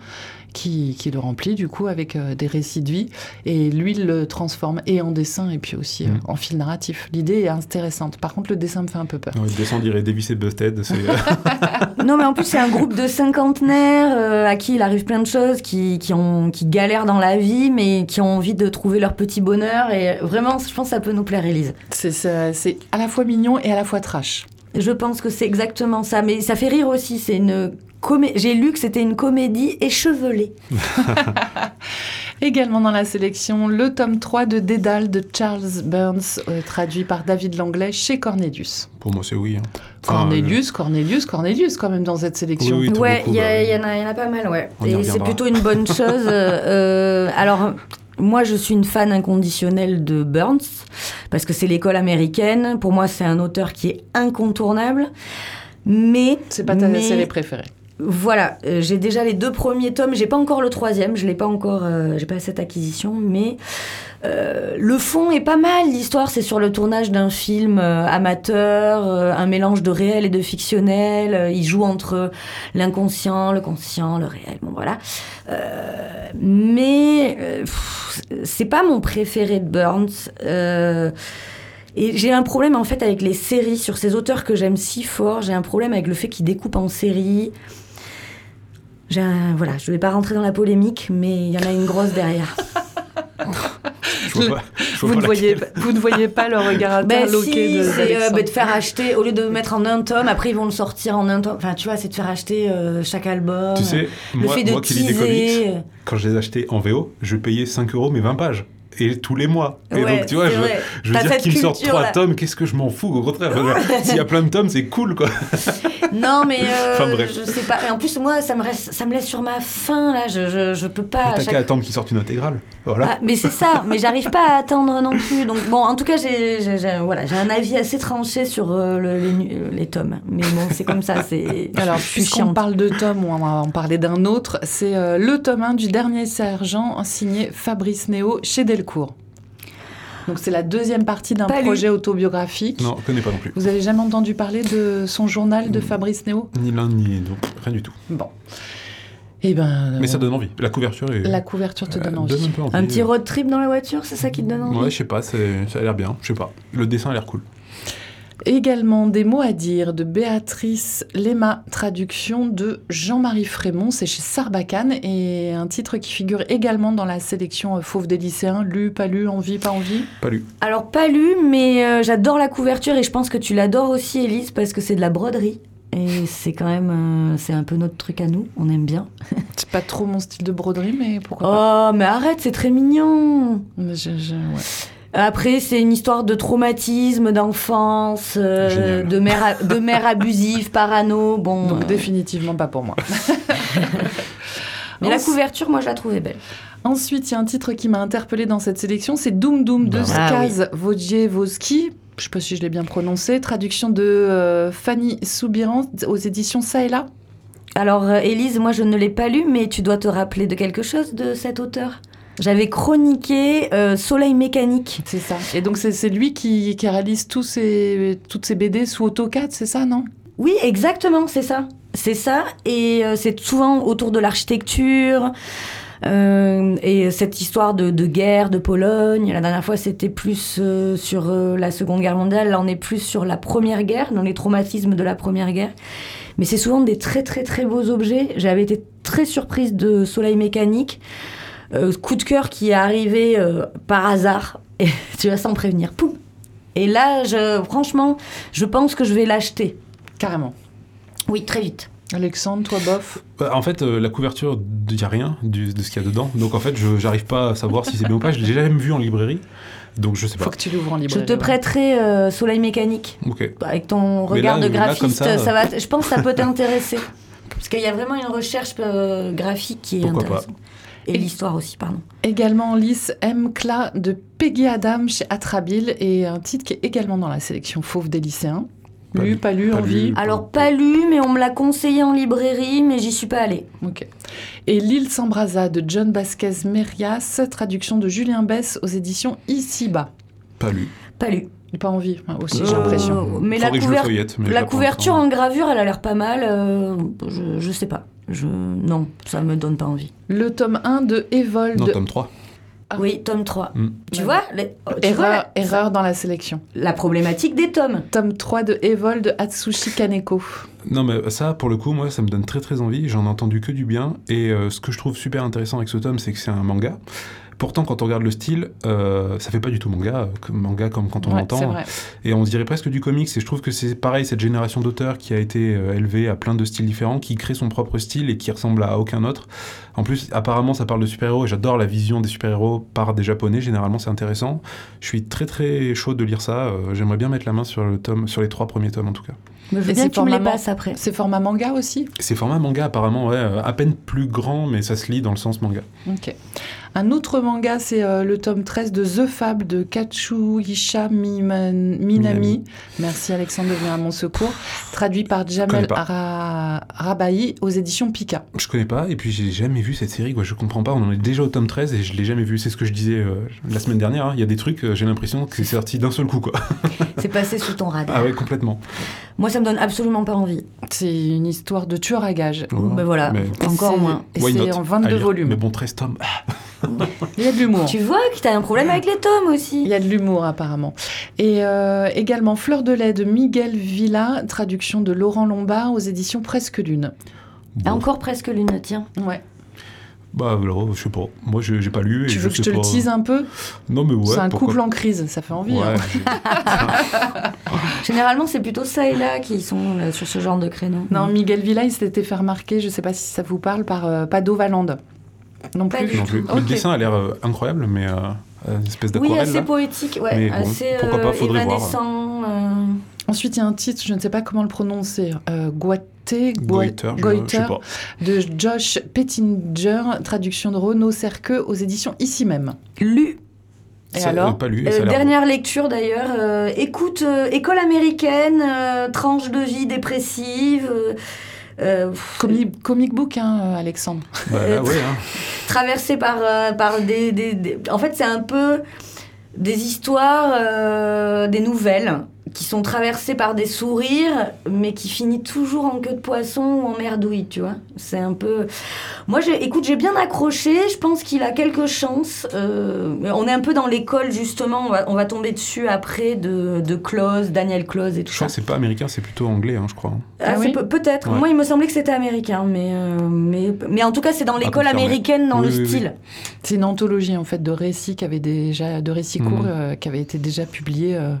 qui, qui le remplit du coup avec euh, des récits de vie, et lui il le transforme et en dessin et puis aussi euh, Mm. en fil narratif. L'idée est intéressante. Par contre, le dessin me fait un peu peur. Ouais, descendre, dirait Davis et Busted. C'est, euh, Non mais en plus c'est un groupe de cinquantenaires euh, à qui il arrive plein de choses, qui, qui, ont, qui galèrent dans la vie, mais qui ont envie de trouver leur petit bonheur, et vraiment je pense que ça peut nous plaire Elise. C'est- C'est c'est à la fois mignon et à la fois trash. Je pense que c'est exactement ça, mais ça fait rire aussi, c'est une... comé- J'ai lu que c'était une comédie échevelée. Également dans la sélection, le tome 3 de Dédale de Charles Burns, euh, traduit par David Langlais chez Cornelius. pour moi, c'est oui. hein. Enfin, Cornelius, Cornelius, Cornelius quand même dans cette sélection. Oui, oui. Ouais, il y, bah, en a- il y en a pas mal, ouais. On Et c'est plutôt une bonne chose. euh, euh, alors, moi, je suis une fan inconditionnelle de Burns, parce que c'est l'école américaine. Pour moi, c'est un auteur qui est incontournable. Mais. C'est pas ta mais- série préférée. Voilà, euh, j'ai déjà les deux premiers tomes, j'ai pas encore le troisième, je l'ai pas encore, euh, j'ai pas cette acquisition, mais euh, le fond est pas mal. L'histoire, c'est sur le tournage d'un film amateur, un mélange de réel et de fictionnel. Il joue entre l'inconscient, le conscient, le réel. Bon voilà. Mais c'est pas mon préféré de Burns. Et j'ai un problème en fait avec les séries sur ces auteurs que j'aime si fort. J'ai un problème avec le fait qu'ils découpent en séries. J'ai un- voilà, je vais pas rentrer dans la polémique, mais il y en a une grosse derrière. Je vois pas, je vois Vous pas ne, voyez, vous ne voyez pas le regard Ben interloqué si, de c'est euh, ben, de faire acheter, au lieu de mettre en un tome, après ils vont le sortir en un tome. Enfin, tu vois, c'est de faire acheter euh, chaque album. Tu sais, le moi, fait de moi qui lis des comics, quand je les achetais en VO, je payais 5 euros mes 20 pages. Et tous les mois. Et donc, tu vois, je, je veux dire cette qu'il me sorte culture, trois là. tomes, qu'est-ce que je m'en fous Au contraire, Enfin, s'il y a plein de tomes, c'est cool, quoi. Non, mais euh, Enfin, bref. je sais pas. Et en plus, moi, ça me, reste, ça me laisse sur ma faim, là. Je, je, je peux pas. T'as chaque- qu'à attendre qu'il sorte une intégrale. Voilà. Ah, mais c'est ça, mais j'arrive pas à attendre non plus. Donc bon, en tout cas, j'ai j'ai- j'ai- voilà, j'ai un avis assez tranché sur euh, le- les, euh, les tomes. Mais bon, c'est comme ça, c'est. Alors, puisqu'on parle de tome, on va en parler d'un autre. C'est euh, le tome 1 du dernier sergent signé Fabrice Néo chez Delcourt. Donc, c'est la deuxième partie d'un lu. projet autobiographique. Non, je connais pas non plus. Vous avez jamais entendu parler de son journal de Fabrice Néo? Ni l'un ni l'autre, rien du tout. Bon. Eh ben. Mais ça euh, donne envie. La couverture est. La couverture te euh, donne envie. un peu envie. Un petit road trip dans la voiture, c'est ça qui te donne envie? Ouais, je sais pas, ça a l'air bien. Je sais pas. Le dessin a l'air cool. Également des mots à dire de Béatrice Lema, traduction de Jean-Marie Frémont, c'est chez Sarbacane, et un titre qui figure également dans la sélection euh, Fauve des lycéens, lu, pas lu, envie, pas envie? Pas lu. Alors, pas lu, mais euh, j'adore la couverture et je pense que tu l'adores aussi, Elise, parce que c'est de la broderie. Et c'est quand même. euh, c'est un peu notre truc à nous, on aime bien. C'est pas trop mon style de broderie, mais pourquoi pas? Oh, mais arrête, c'est très mignon Je- je- ouais. Après, c'est une histoire de traumatisme, d'enfance, euh, de mère, de mère abusive, parano. Bon, Donc euh, définitivement pas pour moi. mais la couverture, moi, je la trouvais belle. Ensuite, il y a un titre qui m'a interpellé dans cette sélection, c'est Doom Doom de. Skaz Wojciechowski. Je sais pas si je l'ai bien prononcé. Traduction de euh, Fanny Soubiran aux éditions Ça et là. Alors, Élise, moi, je ne l'ai pas lu, mais tu dois te rappeler de quelque chose de cet auteur? J'avais chroniqué euh, Soleil mécanique. C'est ça. Et donc c'est lui qui, qui réalise tous ces, toutes ces BD sous AutoCAD, c'est ça, non? Oui, exactement, c'est ça. C'est ça, et euh, c'est souvent autour de l'architecture. euh, et cette histoire de, de guerre de Pologne, la dernière fois c'était plus euh, sur euh, la Seconde Guerre mondiale, là on est plus sur la Première Guerre, dans les traumatismes de la Première Guerre. Mais c'est souvent des très très très beaux objets. J'avais été très surprise de Soleil mécanique. Euh, coup de cœur qui est arrivé euh, par hasard, et tu vas sans prévenir. Poum Et là, je, franchement, je pense que je vais l'acheter. Carrément. Oui, très vite. Alexandre, toi, bof Bah, En fait, euh, la couverture, il n'y a rien du- de ce qu'il y a dedans. Donc en fait, je j'arrive pas à savoir si c'est bien ou pas. Je l'ai jamais vu en librairie. Donc je sais pas. Faut que tu l'ouvres en Je librairie. te ouais. prêterai euh, Soleil mécanique. Ok. Avec ton regard là, de graphiste, ça, ça, va, je pense que ça peut t'intéresser. Parce qu'il y a vraiment une recherche euh, graphique qui est Pourquoi intéressante. Et, Et- l'histoire aussi, pardon. Également en lice M. Cla de Peggy Adam chez Atrabile et un titre qui est également dans la sélection Fauve des lycéens. Pas lu, pas lu, pas envie. lu. Alors, pas lu, mais on me l'a conseillé en librairie, mais j'y suis pas allée. Ok. Et L'île s'embrasa de John Vasquez Merias, traduction de Julien Bess aux éditions Ici-bas. Pas lu. Pas lu. Pas envie, aussi, Euh, j'ai l'impression. Mais la, mais couverture en gravure, elle a l'air pas mal. euh, je, je sais pas. Je... Non, ça me donne pas envie. Le tome 1 de Evold. Non, tome 3. Ah. Oui, tome 3. Mm. Tu vois, les- oh, tu vois Erreur, la- erreur dans la sélection. la problématique des tomes. Tome 3 de Evold de Atsushi Kaneko. Non, mais ça, pour le coup, moi, ça me donne très très envie. J'en ai entendu que du bien. Et euh, ce que je trouve super intéressant avec ce tome, c'est que c'est un manga. Pourtant, quand on regarde le style, euh, ça fait pas du tout manga, euh, comme manga comme quand on Ouais, l'entend. Et on dirait presque du comics. Et je trouve que c'est pareil, cette génération d'auteurs qui a été euh, élevée à plein de styles différents, qui crée son propre style et qui ressemble à aucun autre. En plus, apparemment, ça parle de super-héros et j'adore la vision des super-héros par des japonais. Généralement, c'est intéressant. Je suis très très chaud de lire ça. Euh, J'aimerais bien mettre la main sur le tome, sur les trois premiers tomes en tout cas. Mais je veux bien c'est que tu me les format- passes après. C'est format manga aussi C'est format manga apparemment, ouais, euh, à peine plus grand, mais ça se lit dans le sens manga. Ok. Un autre manga, c'est euh, le tome 13 de The Fable de Katsuhisa Miman- Minami. Minami. Merci Alexandre de venir à mon secours. Traduit par Jamel. Ara- Rabahi aux éditions Pika. Je connais pas, et puis j'ai jamais vu cette série, quoi. Je comprends pas. On en est déjà au tome 13 et je l'ai jamais vu. C'est ce que je disais euh, la semaine dernière. hein. Il y a des trucs, j'ai l'impression que c'est sorti d'un seul coup, quoi. C'est passé sous ton radar. Ah ouais, complètement. Moi, ça me donne absolument pas envie. C'est une histoire de tueur à gages. Ben voilà, Mais- encore moins. Et c'est en À 22 lire. volumes. Mais bon, 13 tomes. Il y a de l'humour. Tu vois que t'as un problème avec les tomes aussi. Il y a de l'humour apparemment. Et euh, également Fleur de lait de Miguel Villa, traduction de Laurent Lombard aux éditions Presque Lune. Ah, bon. encore presque l'une, tiens. Ouais. Bah alors, je sais pas. Moi, j'ai j'ai pas lu. Et tu veux que je te le pas. tease un peu? Non, mais ouais. C'est un pourquoi- couple en crise, ça fait envie. Ouais, hein. Généralement, c'est plutôt ça et là qui sont euh, sur ce genre de créneau. Non, Miguel Villa, il s'était fait remarquer, je sais pas si ça vous parle, par euh, Pado Valande. Non Pas plus. du non plus. Ok. Le dessin a l'air euh, incroyable, mais euh, une espèce Oui, d'aquarelle. assez là. poétique, ouais, Mais bon, assez pourquoi pas, euh, faudrait voir. Ensuite, il y a un titre, je ne sais pas comment le prononcer, euh, Goiter, de Josh Pettinger, traduction de Renaud Cerqueux aux éditions Ici même. lu. Et Ça- alors euh, Pas lu, Euh, dernière lecture d'ailleurs. euh, écoute, euh, école américaine, euh, tranche de vie dépressive. euh, euh, Comic, comic book, hein, Alexandre. Bah, là, ouais, hein. traversé par, euh, par des, des- des- En fait, c'est un peu des histoires, euh, des nouvelles qui sont traversées par des sourires, mais qui finissent toujours en queue de poisson ou en merdouille, tu vois. C'est un peu... Moi, j'ai, écoute, j'ai bien accroché, je pense qu'il a quelques chances. Euh, on est un peu dans l'école, justement, on va, on va tomber dessus après de, de Close, Daniel Close et tout Je crois ça. que c'est pas américain, c'est plutôt anglais, hein, je crois. Ah, Ah c'est oui peut- peut-être. Ouais. Moi, il me semblait que c'était américain, mais, euh, mais, mais en tout cas, c'est dans l'école confirmé. américaine, dans Oui, le oui, oui. style. C'est une anthologie en fait de récits qui avait déjà de récits Mhm. courts euh, qui avaient été déjà publiés euh,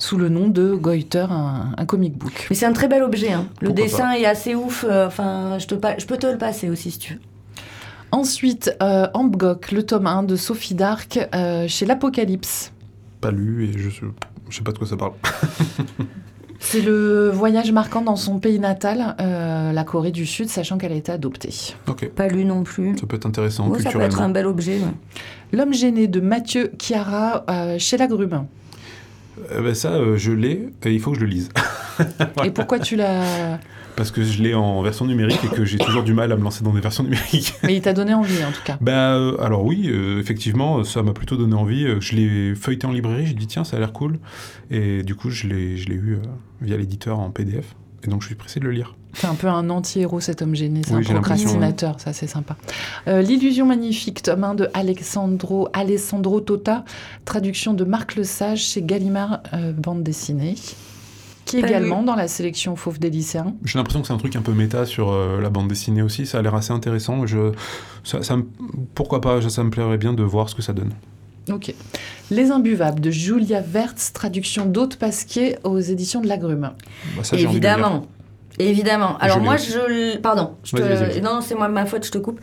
sous le nom de Goiter, un, un comic book. Mais c'est un très bel objet. hein. Le Pourquoi dessin est assez ouf. euh, Enfin, je, te je peux te le passer aussi si tu veux. Ensuite, euh, Ambgok, le tome 1 de Sophie Dark euh, chez l'Apocalypse. Pas lu et je, je sais pas de quoi ça parle. C'est le voyage marquant dans son pays natal, euh, la Corée du Sud, sachant qu'elle a été adoptée. Ok, Pas lu non plus. ça peut être intéressant Ouais, ça peut être un bel objet. ouais. L'homme gêné de Mathieu Chiara euh, chez Lagrume. Euh, bah, ça, euh, je l'ai et il faut que je le lise. Et pourquoi tu l'as... Parce que je l'ai en version numérique et que j'ai toujours du mal à me lancer dans des versions numériques. Mais il t'a donné envie en tout cas. Bah, euh, alors oui, euh, effectivement, ça m'a plutôt donné envie. Je l'ai feuilleté en librairie, j'ai dit tiens, ça a l'air cool. Et du coup, je l'ai je l'ai eu euh, via l'éditeur en PDF. Et donc, je suis pressé de le lire. C'est un peu un anti-héros cet homme gêné, c'est Oui, un procrastinateur, ça c'est sympa. Euh, L'illusion magnifique, tome 1 de Alexandro, Alessandro Tota, traduction de Marc Lesage chez Gallimard, euh, bande dessinée, qui est également dans la sélection Fauve des lycéens. J'ai l'impression que c'est un truc un peu méta sur euh, la bande dessinée aussi. Ça a l'air assez intéressant. Je, ça, ça me- pourquoi pas Ça me plairait bien de voir ce que ça donne. Ok. Les imbuvables de Julia Wertz, traduction d'Aude Pasquier aux éditions de l'Agrume. Bah, ça, j'ai envie de le lire. Évidemment. Évidemment. Alors moi, je... Pardon. Je te-. Non, c'est moi ma faute, je te coupe.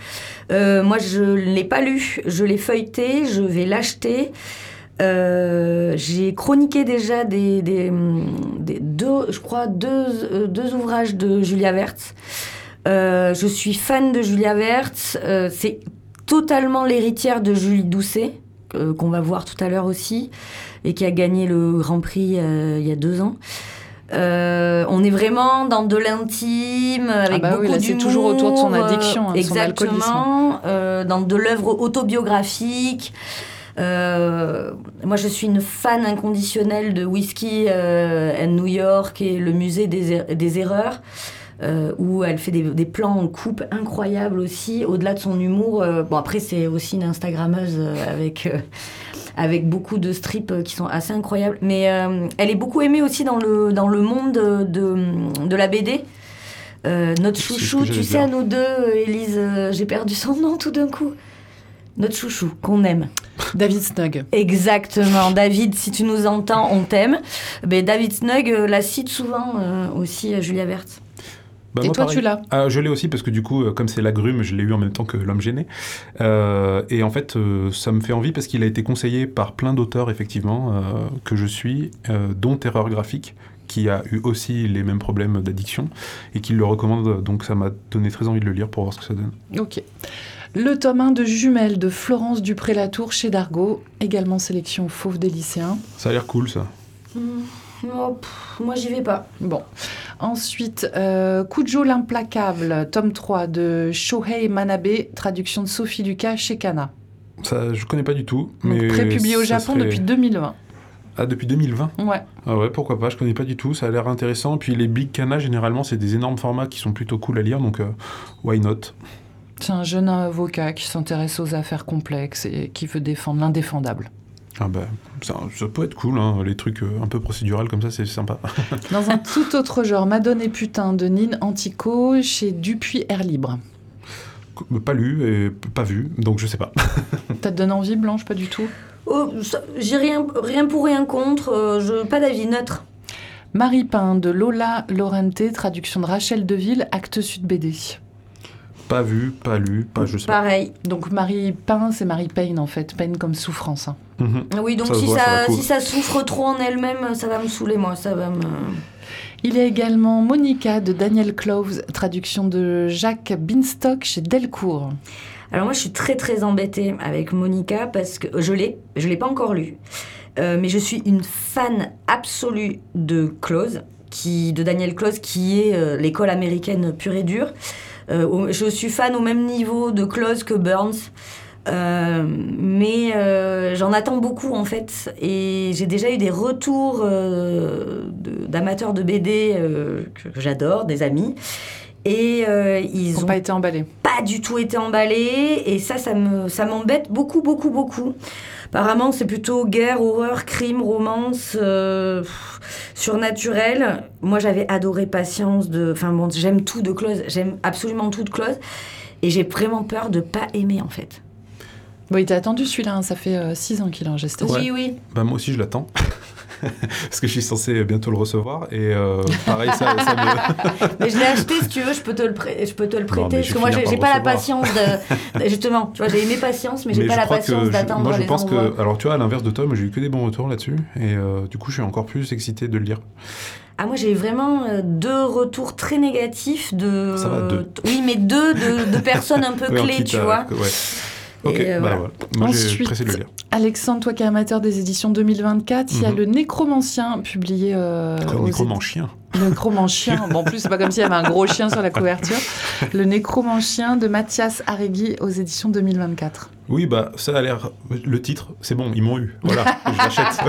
Euh, moi, je l'ai pas lu. Je l'ai feuilleté. Je vais l'acheter. Euh, j'ai chroniqué déjà des, des, des deux, je crois, deux, euh, deux ouvrages de Julia Wertz. Euh, je suis fan de Julia Wertz. Euh, c'est totalement l'héritière de Julie Doucet, qu'on va voir tout à l'heure aussi, et qui a gagné le Grand Prix il y a deux ans. Euh, on est vraiment dans de l'intime, avec bah oui, beaucoup là, c'est toujours autour de son addiction, hein, de son exactement, euh, dans de l'œuvre autobiographique. Euh, moi, je suis une fan inconditionnelle de Whisky euh, and New York et le musée des, er- des erreurs. euh, où elle fait des, des plans en coupe incroyables aussi, au-delà de son humour. bon, après, c'est aussi une Instagrammeuse avec, avec beaucoup de strips euh, qui sont assez incroyables. Mais euh, elle est beaucoup aimée aussi dans le, dans le monde de, de, la BD. Euh, notre chouchou, tu sais, dire. à nous deux, Élise, euh, j'ai perdu son nom tout d'un coup. Notre chouchou, qu'on aime. David Snug. Exactement. David, si tu nous entends, on t'aime. Mais David Snug euh, la cite souvent euh, aussi, euh, Julia Verte. Bah, Et moi, toi, pareil. tu l'as? Ah, Je l'ai aussi parce que du coup, euh, comme c'est l'agrume, je l'ai eu en même temps que l'homme gêné. Euh, et en fait, euh, ça me fait envie parce qu'il a été conseillé par plein d'auteurs, effectivement, euh, que je suis, dont Terreur Graphique, qui a eu aussi les mêmes problèmes d'addiction et qui le recommande. Donc ça m'a donné très envie de le lire pour voir ce que ça donne. Ok. Le tome 1 de Jumelles de Florence Dupré-Latour chez Dargaud, également sélection Fauve des lycéens. Ça a l'air cool, ça. Oh, pff, moi, j'y vais pas. Bon. Ensuite, euh, Kujo l'implacable, tome 3 de Shohei Manabe, traduction de Sophie Lucas chez Kana. Ça, je connais pas du tout. Donc mais prépublié au Japon serait- depuis 2020. Ah, depuis 2020 Ouais. Ah ouais, pourquoi pas, je connais pas du tout, ça a l'air intéressant. Puis les Big Cana, généralement, c'est des énormes formats qui sont plutôt cool à lire, donc euh, why not? C'est un jeune avocat qui s'intéresse aux affaires complexes et qui veut défendre l'indéfendable. Ah bah, ça, ça peut être cool, hein, les trucs euh, un peu procédurales comme ça, c'est sympa. Dans un tout autre genre, Madone et putain de Nine Antico chez Dupuis Air Libre. pas lu et pas vu, donc je sais pas. Ça te donne envie, Blanche Pas du tout? Oh, j'ai rien, rien pour rien contre. euh, je, pas d'avis neutre. Marie Pain de Lola Lorente, traduction de Rachel Deville, Actes Sud BD. Pas vu, pas lu, pas je sais pas. Pareil. Donc Marie Pain, c'est Marie Payne en fait. Peine comme souffrance. hein. Mhm. Oui, donc Ça si, voit ça, couve. si ça souffre trop en elle-même, ça va me saouler, moi. Ça va me... Il y a également Monica de Daniel Cloves, traduction de Jacques Binstock chez Delcourt. Alors moi, je suis très très embêtée avec Monica parce que je l'ai, je l'ai pas encore lu, Euh, mais je suis une fan absolue de Close, qui, de Daniel Close, qui est euh, l'école américaine pure et dure. Euh, je suis fan au même niveau de Close que Burns. Euh, mais euh, j'en attends beaucoup en fait. Et j'ai déjà eu des retours euh, d'amateurs de, BD que, que j'adore, des amis. Et ils Ils ont n'ont pas été emballés. pas du tout été emballé et ça ça me ça m'embête beaucoup beaucoup beaucoup. Apparemment c'est plutôt guerre horreur crime romance pff, surnaturel. Moi j'avais adoré patience de enfin bon j'aime tout de Close j'aime absolument tout de Close et j'ai vraiment peur de pas aimer en fait Bon, il t'a attendu celui-là, hein, ça fait 6 ans qu'il est en gestation. Ouais. oui oui Bah, moi aussi, je l'attends. Parce que je suis censé bientôt le recevoir. Et euh, pareil, ça, ça me. mais je l'ai acheté si tu veux je peux te le prêter je peux te le prêter parce que moi j'ai pas la patience de justement tu vois j'ai aimé patience mais j'ai pas la patience je- d'attendre Moi, je les pense envois. que. Alors, tu vois, à l'inverse de Tom, j'ai eu que des bons retours là-dessus. Et euh, du coup, je suis encore plus excité de le lire. Ah, moi, j'ai vraiment euh, deux retours très négatifs de. Ça va, deux. Oui, mais deux de, de personnes un peu Ouais, clés, tu vois. Ouais. Ok, Et, euh, bah voilà. Moi, j'ai pressé de le lire. Alexandre, toi qui es amateur des éditions 2024, il y a Mhm. le Nécromancien publié euh, aux Nécromancien. Le Nécromancien. Bon, en plus, c'est pas comme s'il y avait un gros chien sur la couverture. Le Nécromancien de Mathias Arregui aux éditions 2024. Oui, bah, ça a l'air. Le titre, c'est bon, ils m'ont eu. Voilà, je l'achète.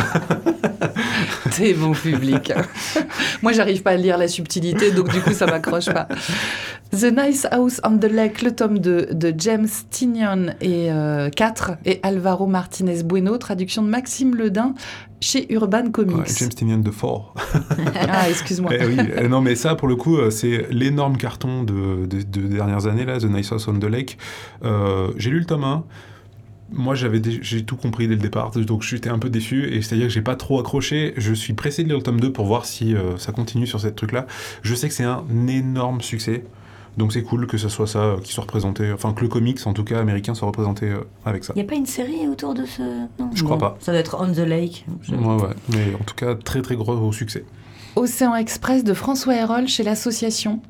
T'es bon public. Moi, j'arrive pas à lire la subtilité, donc du coup, ça m'accroche pas. The Nice House on the Lake, le tome de, de James Tinian et 4 et Alvaro Martinez Bueno, traduction de Maxime Ledin chez Urban Comics. Ouais, James Tynion de Fort. Ah, excuse-moi. Eh oui, euh, non mais ça pour le coup euh, c'est l'énorme carton de, de, de dernières années là, The Nice House on the Lake. Euh, j'ai lu le tome 1. Moi j'avais j'ai tout compris dès le départ donc j'étais un peu déçu et c'est à dire que j'ai pas trop accroché. Je suis pressé de lire le tome 2 pour voir si euh, ça continue sur cette truc là. Je sais que c'est un énorme succès. Donc c'est cool que ce soit ça euh, qui soit représenté, enfin que le comics en tout cas américain soit représenté euh, avec ça. Il n'y a pas une série autour de ce. Non, Je crois Non, pas. Ça doit être On the Lake. Ouais ouais, mais en tout cas très très gros succès. Océan Express de François Hérol chez l'Association.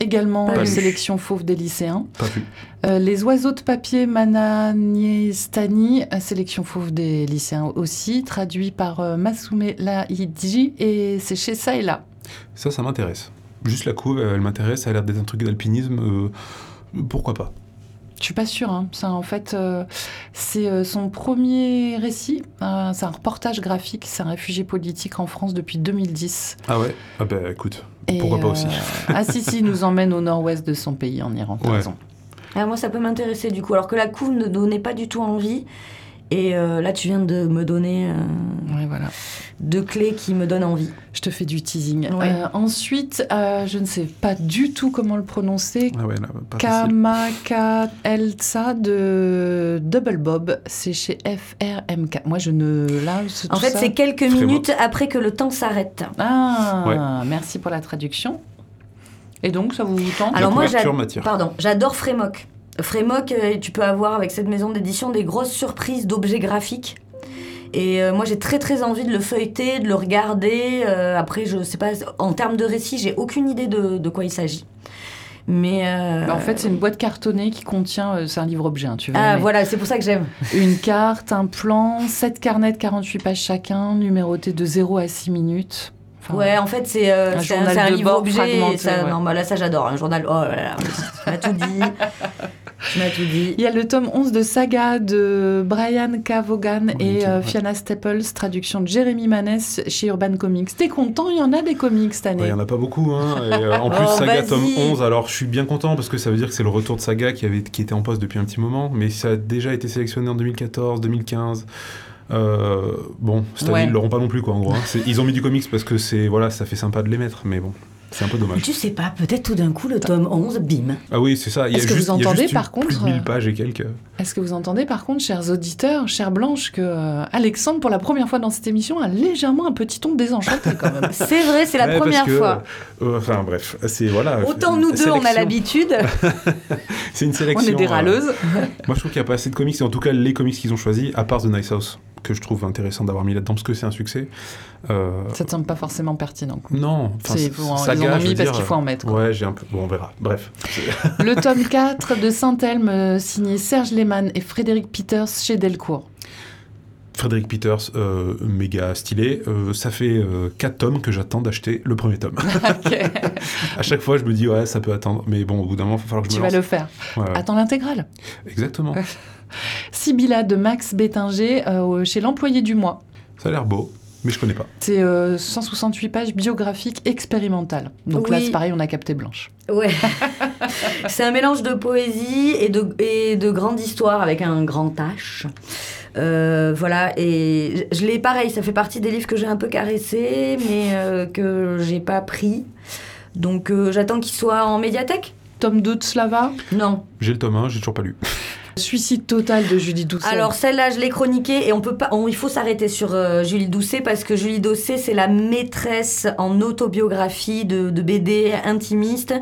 Également Pas une lu. sélection fauve des lycéens. Pas vu. Euh, les oiseaux de papier Mananiestani, euh, sélection fauve des lycéens aussi, traduit par euh, Masume Laidji et c'est chez ça et là. Ça ça m'intéresse. Juste la couve, elle m'intéresse, ça a l'air d'être un truc d'alpinisme, euh, pourquoi pas. Je suis pas sûre. Hein. Ça, en fait, euh, c'est euh, son premier récit. Euh, c'est un reportage graphique. C'est un réfugié politique en France depuis 2010. Ah ouais? Ah bah écoute, Et, pourquoi pas aussi Ah si, si, il nous emmène au nord-ouest de son pays, en Iran. Ouais. raison. Ah, moi, ça peut m'intéresser du coup. Alors que la couve ne donnait pas du tout envie. Et euh, là, tu viens de me donner euh, Ouais, voilà. deux clés qui me donnent envie. Je te fais du teasing. Ouais. Euh, ensuite, euh, je ne sais pas du tout comment le prononcer. Ah ouais. Kamaka Elsa de Double Bob, c'est chez FRMK. Moi, je ne. Là, En fait, ça- c'est quelques Très minutes après que le temps s'arrête. Ah, merci pour la traduction. Et donc, ça vous tente Alors moi, couverture j'ad- m'attire. Pardon, j'adore Frémoc. Frémoc, euh, tu peux avoir avec cette maison d'édition des grosses surprises d'objets graphiques. Et euh, moi, j'ai très très envie de le feuilleter, de le regarder. Euh, après, je sais pas, en termes de récit, j'ai aucune idée de, de quoi il s'agit. Mais euh, Bah, En fait, c'est une boîte cartonnée qui contient. c'est un livre-objet, hein, tu vas ah voilà, c'est pour ça que j'aime. Une carte, un plan, 7 carnets de 48 pages chacun, numérotés de 0 à 6 minutes. Enfin, Ouais, en fait, c'est euh, Un livre objet. ça, ouais. Non, bah là, ça j'adore. Un journal. Oh là là, tu m'as tout dit. Tu m'as tout dit. Il y a le tome 11 de Saga de Brian K. Vaughan Oui, et euh, ouais. Fiona Staples, traduction de Jérémy Manès chez Urban Comics. T'es content Il y en a des comics cette Il année. n'y en a pas beaucoup. Hein. Et, euh, en plus, Oh, Saga tome 11, alors je suis bien content parce que ça veut dire que c'est le retour de Saga qui, avait, qui était en poste depuis un petit moment. Mais ça a déjà été sélectionné en 2014, 2015. Euh, bon, cette année, Ouais. ils l'auront pas non plus, quoi, en gros. hein. Ils ont mis du comics parce que c'est voilà, ça fait sympa de les mettre, mais bon. C'est un peu dommage. Tu sais pas, peut-être tout d'un coup, le tome 11, bim. Ah oui, c'est ça. Est-ce que juste, vous entendez, par plus contre, de 1000 euh, pages et quelques. Est-ce que vous entendez par contre, chers auditeurs, chère Blanche, que euh, Alexandre, pour la première fois dans cette émission, a légèrement un petit ton désenchanté quand même C'est vrai, c'est la Ouais, première que, fois. euh, enfin bref, c'est voilà. Autant une nous deux, on a l'habitude. C'est une On sélection. est des euh, râleuses. Moi, je trouve qu'il n'y a pas assez de comics, et en tout cas, les comics qu'ils ont choisis, à part The Nice House, que je trouve intéressant d'avoir mis là-dedans, parce que c'est un succès. Euh, Ça te semble pas forcément pertinent. non, C'est- en- saga, ils en ont mis parce qu'il faut en mettre, quoi. Ouais, j'ai un peu. Bon, on verra. Bref. Le tome 4 de Saint-Elme, euh, signé Serge Lehmann et Frédéric Peters chez Delcourt. Frédéric Peters, euh, méga stylé. Euh, ça fait 4 tomes que j'attends d'acheter le premier tome. À chaque fois, je me dis, ouais, ça peut attendre. Mais bon, au bout d'un moment, il va falloir que je tu me vas lance. le faire. Ouais, ouais. Attends l'intégrale. Exactement. Sibylla de Max Bétinger euh, chez l'employé du mois. Ça a l'air beau, mais je connais pas. C'est euh, 168 pages biographiques expérimentales. Donc là, c'est pareil, on a capté Blanche. Ouais. c'est un mélange de poésie et de, et de grande histoire avec un grand H. Euh, voilà, et je je l'ai pareil, ça fait partie des livres que j'ai un peu caressés, mais euh, que j'ai pas pris. Donc euh, j'attends qu'il soit en médiathèque Tome 2 de Slava, Non. J'ai le tome 1, j'ai toujours pas lu. Suicide total de Julie Doucet. Alors celle-là, je l'ai chroniquée et on peut il faut s'arrêter sur euh, Julie Doucet parce que Julie Doucet, c'est la maîtresse en autobiographie de, BD intimiste.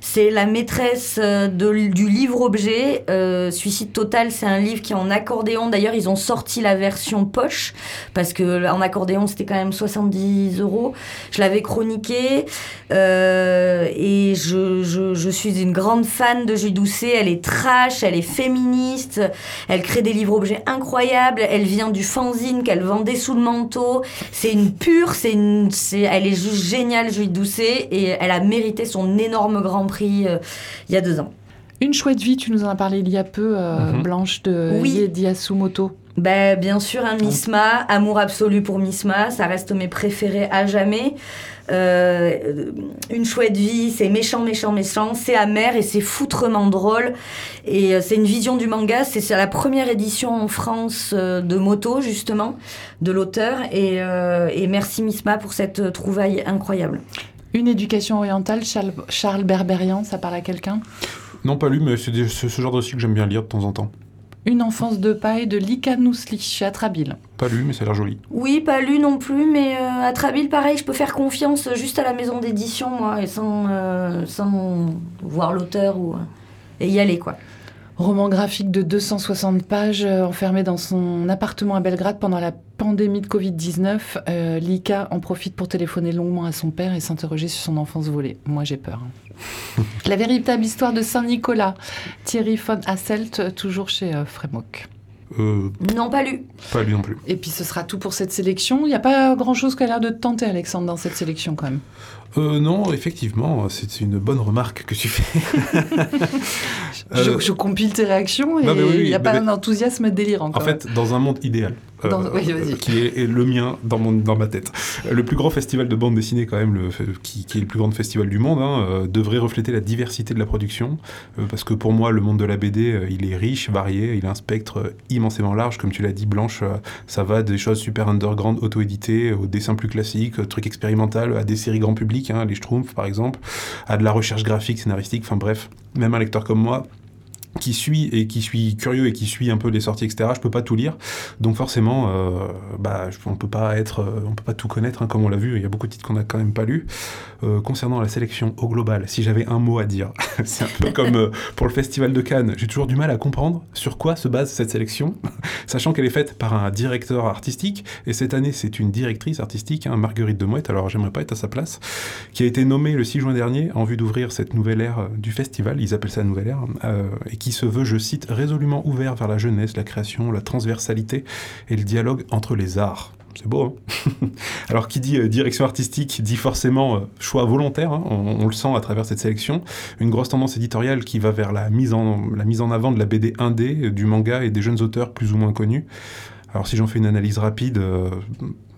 C'est la maîtresse euh, du livre-objet. Euh, Suicide total, c'est un livre qui est en accordéon. D'ailleurs, ils ont sorti la version poche parce que en accordéon, c'était quand même 70 euros. Je l'avais chroniqué et je, je, suis une grande fan de Julie Doucet. Elle est trash, elle est féministe, elle crée des livres-objets incroyables. Elle vient du fanzine qu'elle vendait sous le manteau. C'est une pure, c'est une, c'est, elle est juste géniale, Julie Doucet, et elle a mérité son énorme Grand Prix euh, il y a deux ans. Une chouette vie, tu nous en as parlé il y a peu, euh, Mhm. Blanche de Oui. Yedi Yasumoto. Ben, bien sûr, un Misma, amour absolu pour Misma, ça reste mes préférés à jamais. Euh, une chouette vie, c'est méchant, méchant, méchant, c'est amer et c'est foutrement drôle. Et euh, c'est une vision du manga, c'est la première édition en France euh, de Moto, justement, de l'auteur. Et, euh, et merci Misma pour cette trouvaille incroyable. Une éducation orientale, Charles, Charles Berberian, ça parle à quelqu'un? Non, pas lu, mais c'est ce genre de que j'aime bien lire de temps en temps. Une enfance de paille de Lika Nousli chez Atrabile. Pas lu, mais ça a l'air joli. Oui, pas lu non plus, mais euh, à Trabil, pareil, je peux faire confiance juste à la maison d'édition, moi, et sans, euh, sans voir l'auteur ou, euh, et y aller, quoi. Roman graphique de 260 pages, euh, enfermé dans son appartement à Belgrade pendant la pandémie de Covid-19. Euh, Lika en profite pour téléphoner longuement à son père et s'interroger sur son enfance volée. Moi, j'ai peur. hein. la véritable histoire de Saint-Nicolas. Thierry von Hasselt, toujours chez euh, Frémoc. Euh, Non, pas lu. pas lu non plus. Et puis ce sera tout pour cette sélection. Il n'y a pas grand-chose qui a l'air de te tenter, Alexandre, dans cette sélection quand même. Euh, non, effectivement, c'est une bonne remarque que tu fais. Je, je compile tes réactions et oui, il oui, n'y a pas mais- un enthousiasme délirant. En même. fait, dans un monde idéal, euh, oui, qui est, est le mien dans, mon, dans ma tête, le plus grand festival de bande dessinée, quand même, le, qui, qui est le plus grand festival du monde, hein, euh, devrait refléter la diversité de la production. euh, parce que pour moi, le monde de la BD, il est riche, varié, il a un spectre immensément large. Comme tu l'as dit, Blanche, ça va des choses super underground, auto-éditées, aux dessins plus classiques, euh, trucs expérimental, à des séries grand public, hein, les Schtroumpfs par exemple, à de la recherche graphique, scénaristique, enfin bref, même un lecteur comme moi qui suit et qui suis curieux et qui suit un peu les sorties etc je peux pas tout lire. Donc forcément euh, bah on peut pas être euh, on peut pas tout connaître hein, comme on l'a vu. Il y a beaucoup de titres qu'on a quand même pas lus. Euh, concernant la sélection au global si j'avais un mot à dire c'est un peu comme euh, pour le festival de Cannes j'ai toujours du mal à comprendre sur quoi se base cette sélection sachant qu'elle est faite par un directeur artistique. Et cette année c'est une directrice artistique hein, Marguerite Demouette alors j'aimerais pas être à sa place. Qui a été nommée le 6 juin dernier en vue d'ouvrir cette nouvelle ère du festival. Ils appellent ça nouvelle ère et qui se veut, je cite, résolument ouvert vers la jeunesse, la création, la transversalité et le dialogue entre les arts. C'est beau, hein Alors, qui dit euh, direction artistique dit forcément euh, choix volontaire, hein, on, le sent à travers cette sélection. Une grosse tendance éditoriale qui va vers la mise en, la mise en avant de la BD indé, euh, du manga et des jeunes auteurs plus ou moins connus. Alors, si j'en fais une analyse rapide,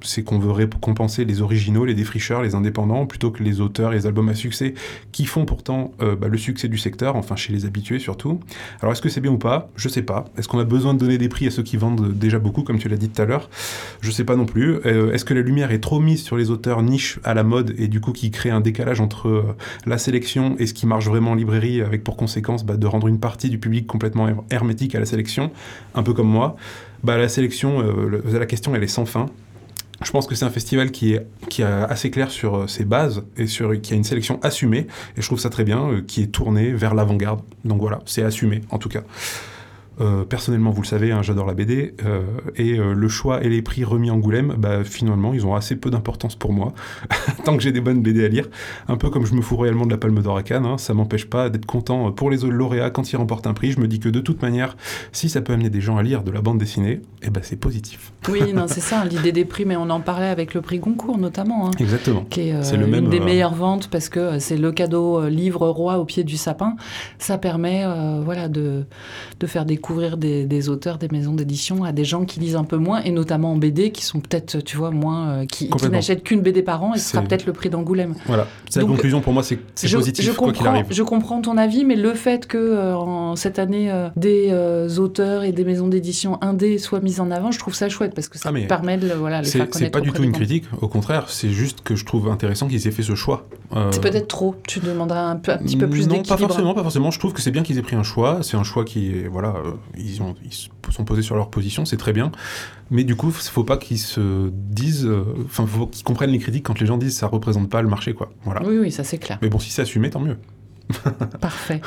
c'est qu'on veut récompenser les originaux, les défricheurs, les indépendants, plutôt que les auteurs et les albums à succès qui font pourtant euh, bah, le succès du secteur, enfin chez les habitués surtout. Alors est-ce que c'est bien ou pas? Je sais pas. Est-ce qu'on a besoin de donner des prix à ceux qui vendent déjà beaucoup, comme tu l'as dit tout à l'heure? Je sais pas non plus. Euh, est-ce que la lumière est trop mise sur les auteurs niches à la mode et du coup qui crée un décalage entre euh, la sélection et ce qui marche vraiment en librairie, avec pour conséquence bah, de rendre une partie du public complètement her- hermétique à la sélection, un peu comme moi bah, La sélection, le- la question elle est sans fin. Je pense que c'est un festival qui est, qui est assez clair sur euh, ses bases et sur, qui a une sélection assumée, et je trouve ça très bien, euh, qui est tourné vers l'avant-garde. Donc voilà, c'est assumé en tout cas. Euh, personnellement, vous le savez, hein, j'adore la BD, euh, et euh, le choix et les prix remis Angoulême, bah, finalement, ils ont assez peu d'importance pour moi, tant que j'ai des bonnes BD à lire. Un peu comme je me fous royalement de la Palme d'Or à Cannes, hein, ça m'empêche pas d'être content pour les lauréats quand ils remportent un prix. Je me dis que de toute manière, si ça peut amener des gens à lire de la bande dessinée, eh ben, c'est positif. Oui, non, c'est ça, l'idée des prix, mais on en parlait avec le prix Goncourt notamment. hein. Exactement. qui est, C'est le une même, des meilleures ventes parce que c'est le cadeau livre roi au pied du sapin. Ça permet voilà, de, de faire découvrir des, des auteurs, des maisons d'édition à des gens qui lisent un peu moins, et notamment en BD, qui sont peut-être, tu vois, moins, euh, qui, n'achètent qu'une BD par an, et ce sera peut-être le prix d'Angoulême. Voilà, c'est la Donc, conclusion pour moi, c'est positif je quoi qu'il arrive. je comprends ton avis, mais le fait que euh, en cette année euh, des auteurs et des maisons d'édition indé soient mis en avant, je trouve ça chouette parce que ça Ah, mais permet de voilà, les faire C'est c'est connaître. pas du tout une critique, au contraire, c'est juste que je trouve intéressant qu'ils aient fait ce choix. C'est peut-être trop. Tu demanderais un, peu, un petit peu plus Non, pas d'équilibre. forcément, pas forcément. Je trouve que c'est bien qu'ils aient pris un choix. C'est un choix qui est, voilà, euh, ils, ont, ils se sont posés sur leur position, c'est très bien. Mais du coup, il faut pas qu'ils se disent, euh, enfin, faut qu'ils comprennent les critiques quand les gens disent ça représente pas le marché, quoi. Voilà. Oui, oui, ça c'est clair. Mais bon, si c'est assumé, tant mieux. Parfait.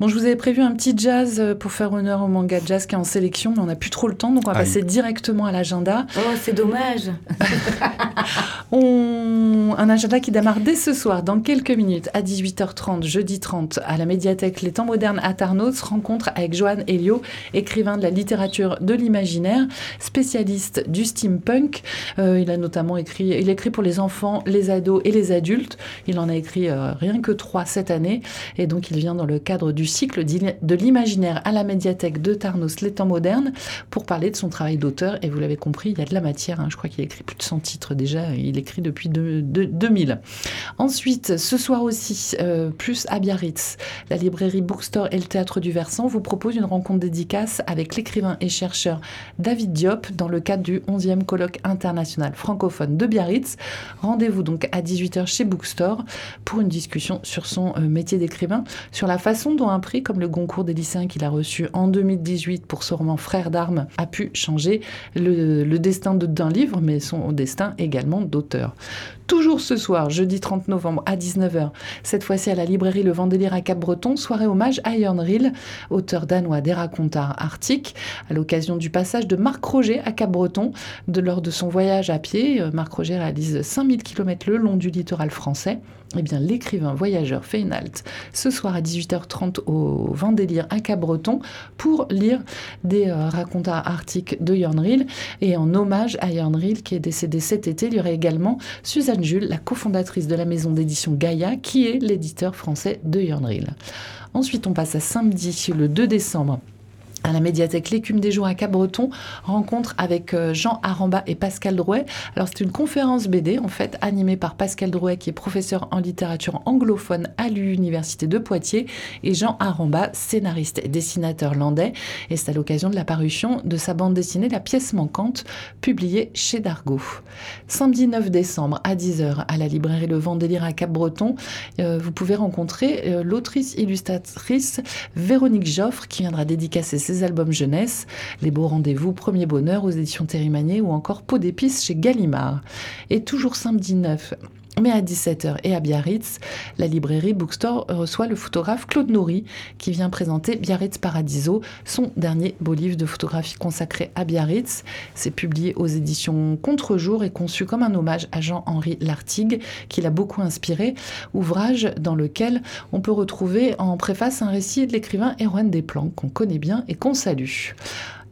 Bon, je vous avais prévu un petit jazz euh, pour faire honneur au manga jazz qui est en sélection, mais on n'a plus trop le temps, donc on va Aïe. passer directement à l'agenda. Oh, c'est dommage. On... Un agenda qui démarre dès ce soir, dans quelques minutes, à 18h30, jeudi 30, à la médiathèque Les Temps Modernes à Tarnos, rencontre avec Johan Elio, écrivain de la littérature de l'imaginaire, spécialiste du steampunk. Euh, il a notamment écrit, il écrit pour les enfants, les ados et les adultes. Il en a écrit euh, rien que trois cette année, et donc il vient dans le cadre du cycle de l'imaginaire à la médiathèque de Tarnos Les Temps Modernes pour parler de son travail d'auteur. Et vous l'avez compris, il y a de la matière. hein. Je crois qu'il écrit plus de 100 titres déjà. Il écrit depuis deux- deux- 2000. Ensuite, ce soir aussi, euh, plus à Biarritz, la librairie Bookstore et le Théâtre du Versant vous proposent une rencontre dédicace avec l'écrivain et chercheur David Diop dans le cadre du 11e colloque international francophone de Biarritz. Rendez-vous donc à 18h chez Bookstore pour une discussion sur son euh, métier d'écrivain, sur la façon dont un prix comme le Goncourt des lycéens qu'il a reçu en 2018 pour ce roman Frères d'armes a pu changer le, destin de- d'un livre, mais son destin également d'auteur. Toujours ce soir, jeudi 30 novembre à 19h, cette fois-ci à la librairie Le Vendélire à Cap-Breton, soirée hommage à Jörn Riel, auteur danois des racontars arctiques, à l'occasion du passage de Marc Roger à Cap-Breton. Lors de son voyage à pied, euh, Marc Roger réalise 5000 km le long du littoral français. Eh bien, l'écrivain voyageur fait une halte ce soir à 18h30 au Vendélire à Cap-Breton pour lire des euh, racontars arctiques de Jörn. Et en hommage à Jörn Riel, qui est décédé cet été, il y aurait également Suzanne Jules, la cofondatrice de la maison d'édition Gaïa, qui est l'éditeur français de Jörn Riel. Ensuite, on passe à samedi, le 2 décembre. À la médiathèque L'écume des jours à Cap-Breton, rencontre avec euh, Jean Aramba et Pascal Drouet. Alors c'est une conférence BD en fait animée par Pascal Drouet qui est professeur en littérature anglophone à l'université de Poitiers et Jean Aramba, scénariste et dessinateur landais. Et c'est à l'occasion de la parution de sa bande dessinée La pièce manquante, publiée chez Dargaud. Samedi 9 décembre à 10h à la librairie Le Vent Délire à Cap-Breton, euh, vous pouvez rencontrer euh, l'autrice illustratrice Véronique Joffre qui viendra dédicacer ses albums jeunesse, Les Beaux Rendez-vous, Premier Bonheur aux éditions Térimanier ou encore Peau d'épices chez Gallimard. Et toujours samedi 9, mais à 17h et à Biarritz, la librairie Bookstore reçoit le photographe Claude Nourry qui vient présenter Biarritz Paradiso, son dernier beau livre de photographie consacré à Biarritz. C'est publié aux éditions Contre-jour et conçu comme un hommage à Jean-Henri Lartigue qui l'a beaucoup inspiré, ouvrage dans lequel on peut retrouver en préface un récit de l'écrivain Erwan Desplanques qu'on connaît bien et qu'on salue.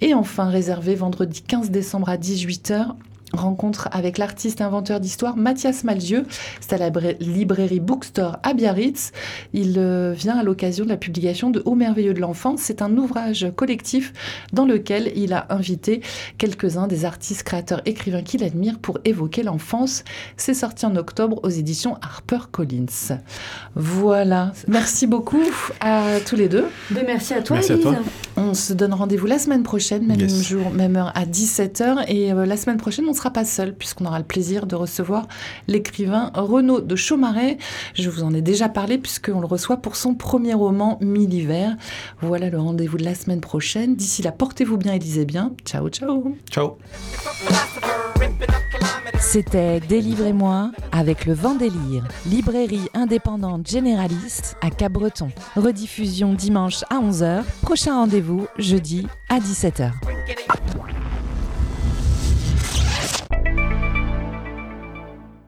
Et enfin, réservé vendredi 15 décembre à 18h, rencontre avec l'artiste inventeur d'histoire Mathias Malzieu. C'est à la librairie Bookstore à Biarritz. Il euh, vient à l'occasion de la publication de Au merveilleux de l'enfance. C'est un ouvrage collectif dans lequel il a invité quelques-uns des artistes, créateurs, écrivains qu'il admire pour évoquer l'enfance. C'est sorti en octobre aux éditions HarperCollins. Voilà. Merci beaucoup à tous les deux. Mais merci à toi, Merci à toi. On se donne rendez-vous la semaine prochaine, même Yes. jour, même heure, à 17h. Et euh, la semaine prochaine, on ne sera pas seul, puisqu'on aura le plaisir de recevoir l'écrivain Renaud de Chaumaret. Je vous en ai déjà parlé, puisqu'on le reçoit pour son premier roman, Mille hivers. Voilà le rendez-vous de la semaine prochaine. D'ici là, portez-vous bien et lisez bien. Ciao, ciao. Ciao. C'était Délivrez-moi avec le Vendélire, librairie indépendante généraliste à Cabreton. Rediffusion dimanche à 11h, prochain rendez-vous jeudi à 17h.